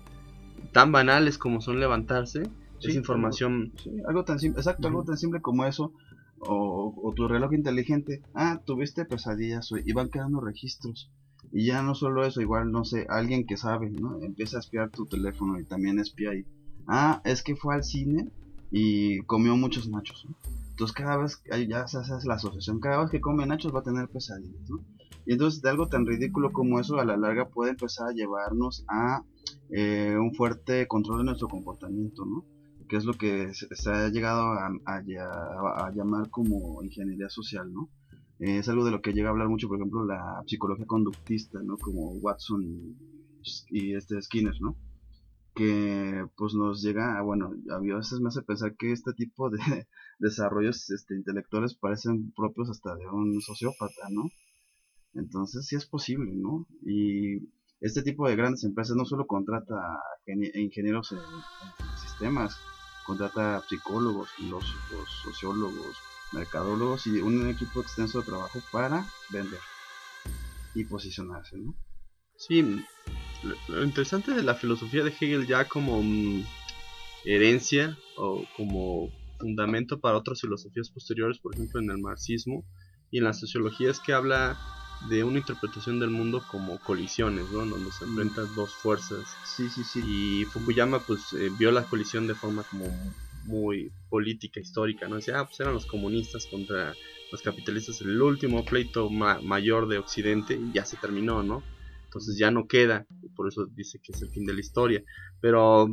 tan banales como son levantarse. Sí, es información... Sí, algo tan simple, exacto, algo tan simple como eso. O, o tu reloj inteligente. Ah, tuviste pesadillas hoy. Y van quedando registros. Y ya no solo eso, igual, no sé, alguien que sabe, ¿no? Empieza a espiar tu teléfono y también espía ahí. Ah, es que fue al cine y comió muchos nachos. ¿no? Entonces cada vez, ya se hace la asociación, cada vez que come nachos va a tener pesadillas, ¿no? Y entonces de algo tan ridículo como eso a la larga puede empezar a llevarnos a eh, un fuerte control de nuestro comportamiento, ¿no? que es lo que se, ha llegado a, a lla- a llamar como ingeniería social, ¿no? Eh, es algo de lo que llega a hablar mucho, por ejemplo, la psicología conductista, ¿no? Como Watson y, y este Skinner, ¿no? Que pues nos llega a, bueno, a veces me hace pensar que este tipo de desarrollos este, intelectuales parecen propios hasta de un sociópata, ¿no? Entonces sí es posible, ¿no? Y este tipo de grandes empresas no solo contrata ingenieros en, sistemas, contrata psicólogos, filósofos, sociólogos, mercadólogos y un equipo extenso de trabajo para vender y posicionarse, ¿no? Sí, lo, lo interesante de la filosofía de Hegel ya como mm, herencia o como fundamento para otras filosofías posteriores, por ejemplo en el marxismo y en la sociología es que habla de una interpretación del mundo como colisiones, ¿no? Donde se enfrentan dos fuerzas Sí, sí, sí. y Fukuyama pues eh, vio la colisión de forma como muy política, histórica, ¿no? Decía, ah, pues eran los comunistas contra los capitalistas, el último pleito ma- mayor de Occidente y ya se terminó, ¿no? Entonces ya no queda, y por eso dice que es el fin de la historia. Pero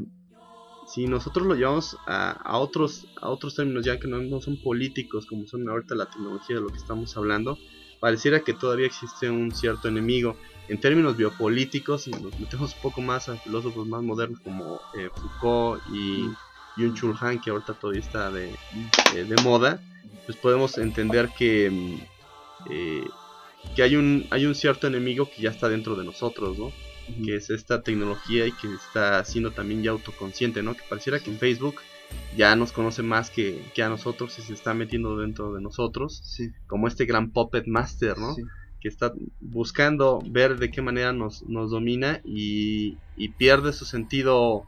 si nosotros lo llevamos a, a otros a otros términos ya que no, no son políticos como son ahorita la tecnología de lo que estamos hablando, pareciera que todavía existe un cierto enemigo. En términos biopolíticos, nos metemos un poco más a filósofos más modernos como eh, Foucault y Yun Chul Han, que ahorita todavía está de, de moda, pues podemos entender que, mm, eh, que hay, un, hay un cierto enemigo que ya está dentro de nosotros, ¿no? Que es esta tecnología y que está siendo también ya autoconsciente, ¿no? Que pareciera que en Facebook ya nos conoce más que, que, a nosotros y se está metiendo dentro de nosotros, Sí. como este gran puppet master, ¿no? Sí. Que está buscando ver de qué manera nos, nos domina y, y pierde su sentido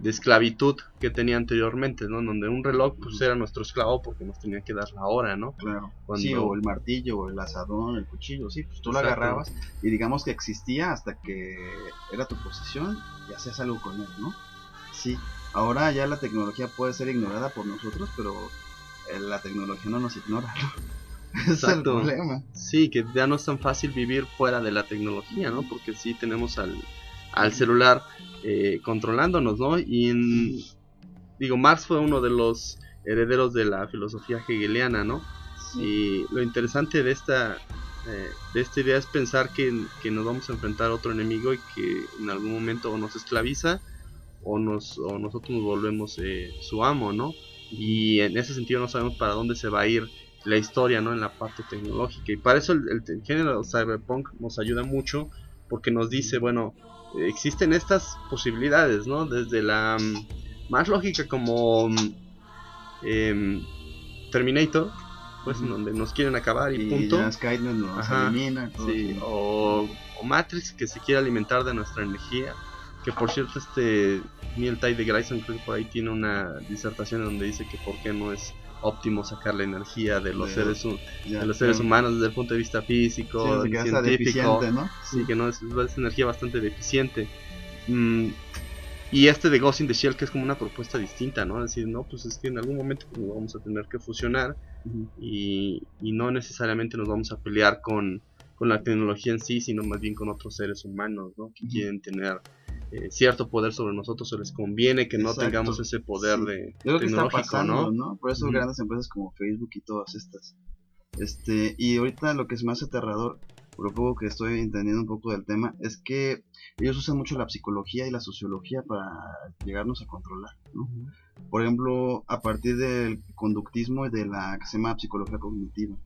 de esclavitud que tenía anteriormente, ¿no? Donde un reloj pues era nuestro esclavo porque nos tenía que dar la hora, ¿no? Claro. Cuando- Sí, o el martillo, o el asadón, el cuchillo, sí, pues tú lo agarrabas y digamos que existía hasta que era tu posesión y hacías algo con él, ¿no? Sí, ahora ya la tecnología puede ser ignorada por nosotros, pero eh, la tecnología no nos ignora, ¿no? Es el problema. Sí, que ya no es tan fácil vivir fuera de la tecnología, ¿no? Porque sí tenemos al, al celular eh, controlándonos, ¿no? Y en- digo, Marx fue uno de los herederos de la filosofía hegeliana, ¿no? Y lo interesante de esta, eh, de esta idea es pensar que, que nos vamos a enfrentar a otro enemigo y que en algún momento o nos esclaviza o, nos, o nosotros nos volvemos eh, su amo, ¿no? Y en ese sentido no sabemos para dónde se va a ir la historia, ¿no? En la parte tecnológica. Y para eso el, el- el género cyberpunk nos ayuda mucho porque nos dice, bueno, existen estas posibilidades, ¿no? Desde la mm, más lógica como mm, em, Terminator, pues en Ujú. donde nos quieren acabar y, Y punto. nos Ajá, elimina. todo Sí, eso. o, o Matrix que se quiere alimentar de nuestra energía. Que por cierto, este Neil Ty de Grayson creo que por ahí tiene una disertación donde dice que por qué no es óptimo sacar la energía de los De- seres Ya, de los seres claro. humanos desde el punto de vista Sí, físico, queda hasta científico. ¿no? Sí, que no es, es energía bastante deficiente. Mm, y este de Ghost in the Shell que es como una propuesta distinta, ¿no? Es decir, no, pues es que en algún momento vamos a tener que fusionar y, y no necesariamente nos vamos a pelear con, con la tecnología en sí, sino más bien con otros seres humanos, ¿no? Que quieren tener eh, cierto poder sobre nosotros o les conviene que no Exacto. tengamos ese poder Sí. de Yo creo que está pasando, ¿no? ¿no? Por eso grandes empresas como Facebook y todas estas. Este, y ahorita lo que es más aterrador, por lo poco que estoy entendiendo un poco del tema, es que ellos usan mucho la psicología y la sociología para llegarnos a controlar, ¿no? Por ejemplo, a partir del conductismo y de la que se llama psicología cognitiva,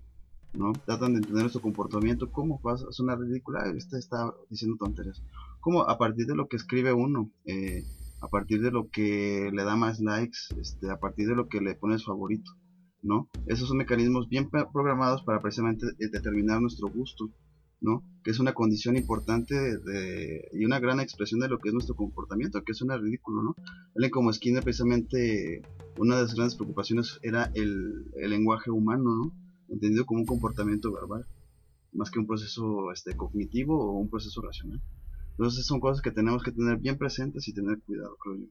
¿no? Tratan de entender nuestro comportamiento, cómo pasa, suena ridícula, este está diciendo tonterías. Como a partir de lo que escribe uno, eh, a partir de lo que le da más likes, este, a partir de lo que le pones favorito, ¿no? Esos son mecanismos bien programados para precisamente eh, determinar nuestro gusto, ¿no? Que es una condición importante de- y una gran expresión de lo que es nuestro comportamiento, que suena ridículo, ¿no? Alguien como Skinner precisamente una de sus grandes preocupaciones era el, el lenguaje humano, ¿no? Entendido como un comportamiento verbal, más que un proceso este, cognitivo o un proceso racional. Entonces son cosas que tenemos que tener bien presentes y tener cuidado, creo yo.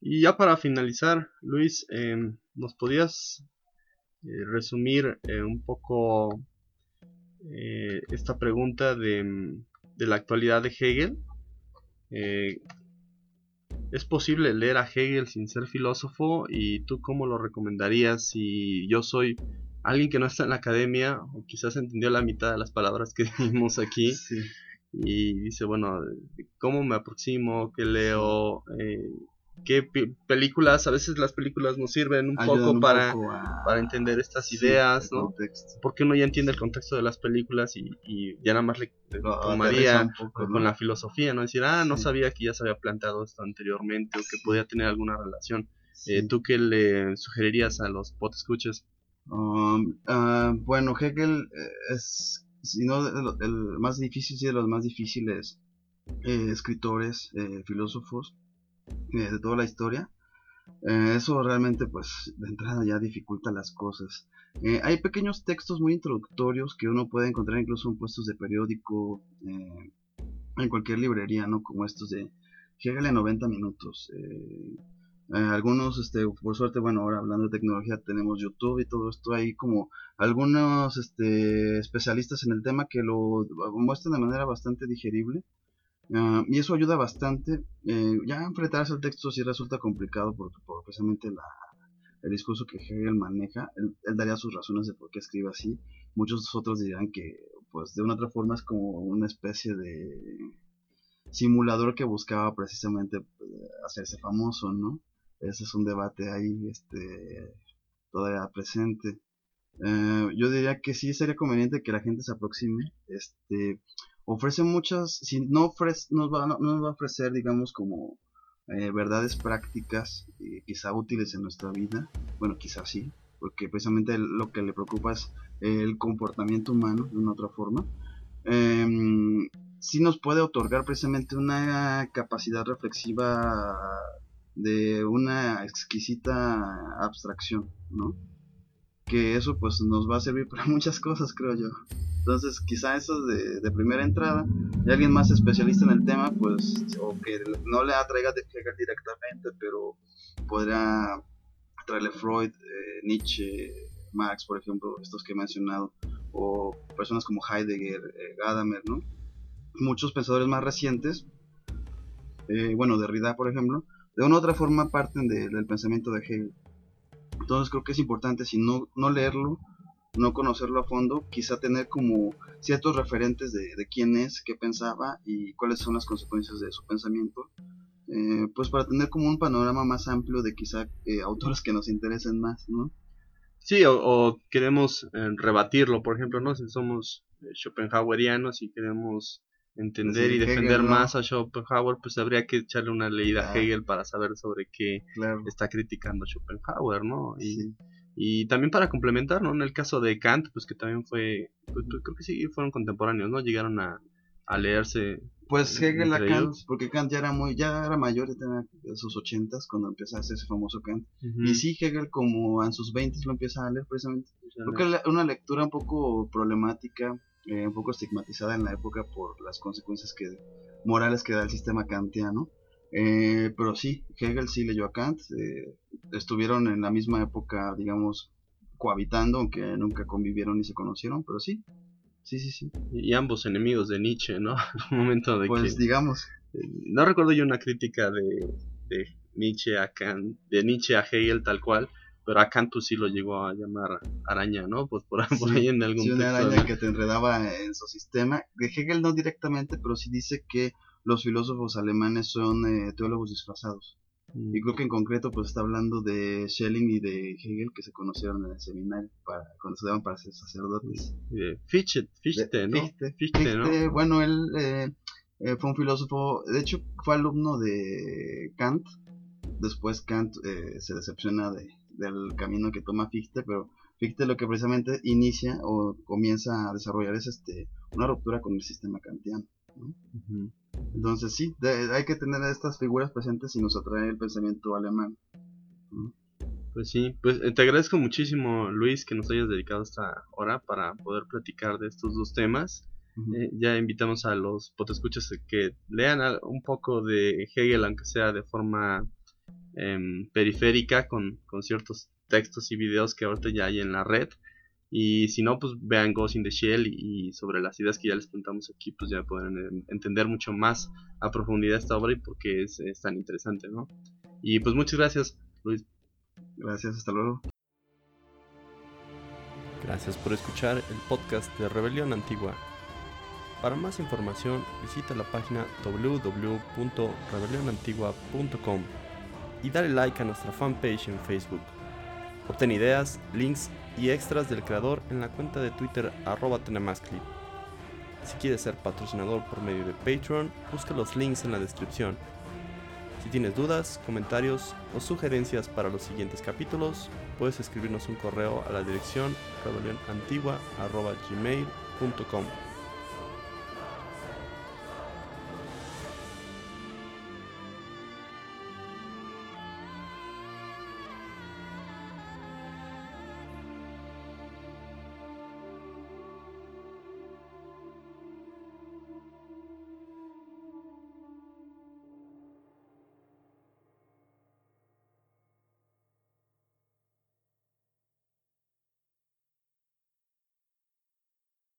Y ya para finalizar, Luis, eh, ¿nos podías eh, resumir eh, un poco eh, esta pregunta de, mm, de la actualidad de Hegel? Eh, ¿Es posible leer a Hegel sin ser filósofo? ¿Y tú cómo lo recomendarías si yo soy alguien que no está en la academia o quizás entendió la mitad de las palabras que dijimos aquí? Sí. Y dice, bueno, ¿cómo me aproximo? ¿Qué leo? Eh, ¿Qué pe- películas? A veces las películas nos sirven un Ayudan poco un para, poco a- para entender estas sí, ideas, ¿no? contexto. Porque uno ya entiende el contexto de las películas y, y ya nada más le, Lo tomaría poco, con ¿no? la filosofía, ¿no? Decir, ah, no Sí. sabía que ya se había planteado esto anteriormente o que podía tener alguna relación. Sí. Eh, ¿Tú qué le sugerirías a los escuches Um, ah, bueno, Hegel eh, es, si no, el, el más difícil, sí, de los más difíciles eh, escritores, eh, filósofos eh, de toda la historia. Eh, eso realmente, pues, de entrada ya dificulta las cosas. Eh, hay pequeños textos muy introductorios que uno puede encontrar incluso en puestos de periódico, en cualquier librería, ¿no? Como estos de Hegel en 90 minutos. Eh, eh, algunos, este, por suerte, bueno, ahora hablando de tecnología, tenemos YouTube y todo esto. Hay como algunos este, especialistas en el tema que lo muestran de manera bastante digerible. Ah, y eso ayuda bastante. Eh, ya enfrentarse al texto sí resulta complicado porque por precisamente la, el discurso que Hegel maneja. Él, daría sus razones de por qué escribe así. muchos otros dirán que pues de una otra forma es como una especie de simulador que buscaba precisamente pues, hacerse famoso, ¿no? Ese es un debate ahí este, todavía presente. Eh, yo diría que sí sería conveniente que la gente se aproxime. Este, ofrece muchas, si no ofrece, nos va, no, nos va a ofrecer, digamos, como eh, verdades prácticas, eh, quizá útiles en nuestra vida. Bueno, quizá sí, porque precisamente lo que le preocupa es el comportamiento humano de una otra forma. Eh, sí nos puede otorgar precisamente una capacidad reflexiva de una exquisita abstracción, ¿no? Que eso pues nos va a servir para muchas cosas, creo yo. Entonces, quizá eso de, de primera entrada, y alguien más especialista en el tema, pues, o que no le atraiga de directamente, pero podría traerle Freud, eh, Nietzsche, Marx, por ejemplo, estos que he mencionado, o personas como Heidegger, eh, Gadamer, ¿no? Muchos pensadores más recientes, eh, bueno, Derrida, por ejemplo, de una u otra forma parten de, del pensamiento de Hegel. Entonces creo que es importante, si no, no leerlo, no conocerlo a fondo, quizá tener como ciertos referentes de, de quién es, qué pensaba y cuáles son las consecuencias de su pensamiento, eh, pues para tener como un panorama más amplio de quizá eh, autores que nos interesen más, ¿no? Sí, o, queremos eh, rebatirlo, por ejemplo, ¿no? Si somos Schopenhauerianos y queremos entender Sí, y defender Hegel, ¿no? más a Schopenhauer, pues habría que echarle una leída a. Hegel para saber sobre qué Claro. está criticando Schopenhauer, ¿no? Y, Sí. y también para complementar, ¿no? En el caso de Kant, pues que también fue, pues, pues, creo que sí fueron contemporáneos, ¿no? Llegaron a, a leerse. Pues eh, Hegel a Kant, ellos. porque Kant ya era muy, ya era mayor, ya tenía sus ochentas cuando empieza a hacer ese famoso Kant. Y sí, Hegel como en sus veintes lo empieza a leer precisamente. Creo que la- una lectura un poco problemática, eh, un poco estigmatizada en la época por las consecuencias que morales que da el sistema kantiano. Eh, pero sí, Hegel sí leyó a Kant, eh, estuvieron en la misma época, digamos, cohabitando, aunque nunca convivieron ni se conocieron, pero sí, sí, sí, sí. y ambos enemigos de Nietzsche, ¿no? Un momento de Pues que... digamos, eh, No recuerdo yo una crítica de, de Nietzsche a Kant, de Nietzsche a Hegel tal cual, pero a Kant pues sí lo llegó a llamar araña, ¿no? Pues por, por Sí, ahí en algún sí, una texto, araña ¿no? que te enredaba en su sistema. De Hegel no directamente, pero sí dice que los filósofos alemanes son eh, teólogos disfrazados. Mm. Y creo que en concreto pues está hablando de Schelling y de Hegel que se conocieron en el seminario para, cuando estudiaban para ser sacerdotes. Eh, Fichte, Fichte, ¿no? Fichte, Fichte, ¿no? Fichte, bueno, él eh, eh, fue un filósofo, de hecho fue alumno de Kant, después Kant eh, se decepciona de, del camino que toma Fichte, pero Fichte lo que precisamente inicia o comienza a desarrollar es este una ruptura con el sistema kantiano. Ujú. Entonces sí, de- hay que tener a estas figuras presentes y nos atrae el pensamiento alemán. Pues sí, pues eh, te agradezco muchísimo Luis que nos hayas dedicado esta hora para poder platicar de estos dos temas. Eh, ya invitamos a los potescuchas que lean un poco de Hegel, aunque sea de forma em, periférica, con, con ciertos textos y videos que ahorita ya hay en la red. Y si no, pues vean Ghost in the Shell y, y sobre las ideas que ya les contamos aquí, pues ya pueden en- entender mucho más a profundidad esta obra y por qué es, es tan interesante, ¿no? Y pues muchas gracias, Luis. Gracias, hasta luego. Gracias por escuchar el podcast de Rebelión Antigua. Para más información visita la página www.rebelionantigua.com y dale like a nuestra fanpage en Facebook. Obtén ideas, links y extras del creador en la cuenta de Twitter arroba tenemasclip. Si quieres ser patrocinador por medio de Patreon, busca los links en la descripción. Si tienes dudas, comentarios o sugerencias para los siguientes capítulos, puedes escribirnos un correo a la dirección rebelionantigua.gmail.com.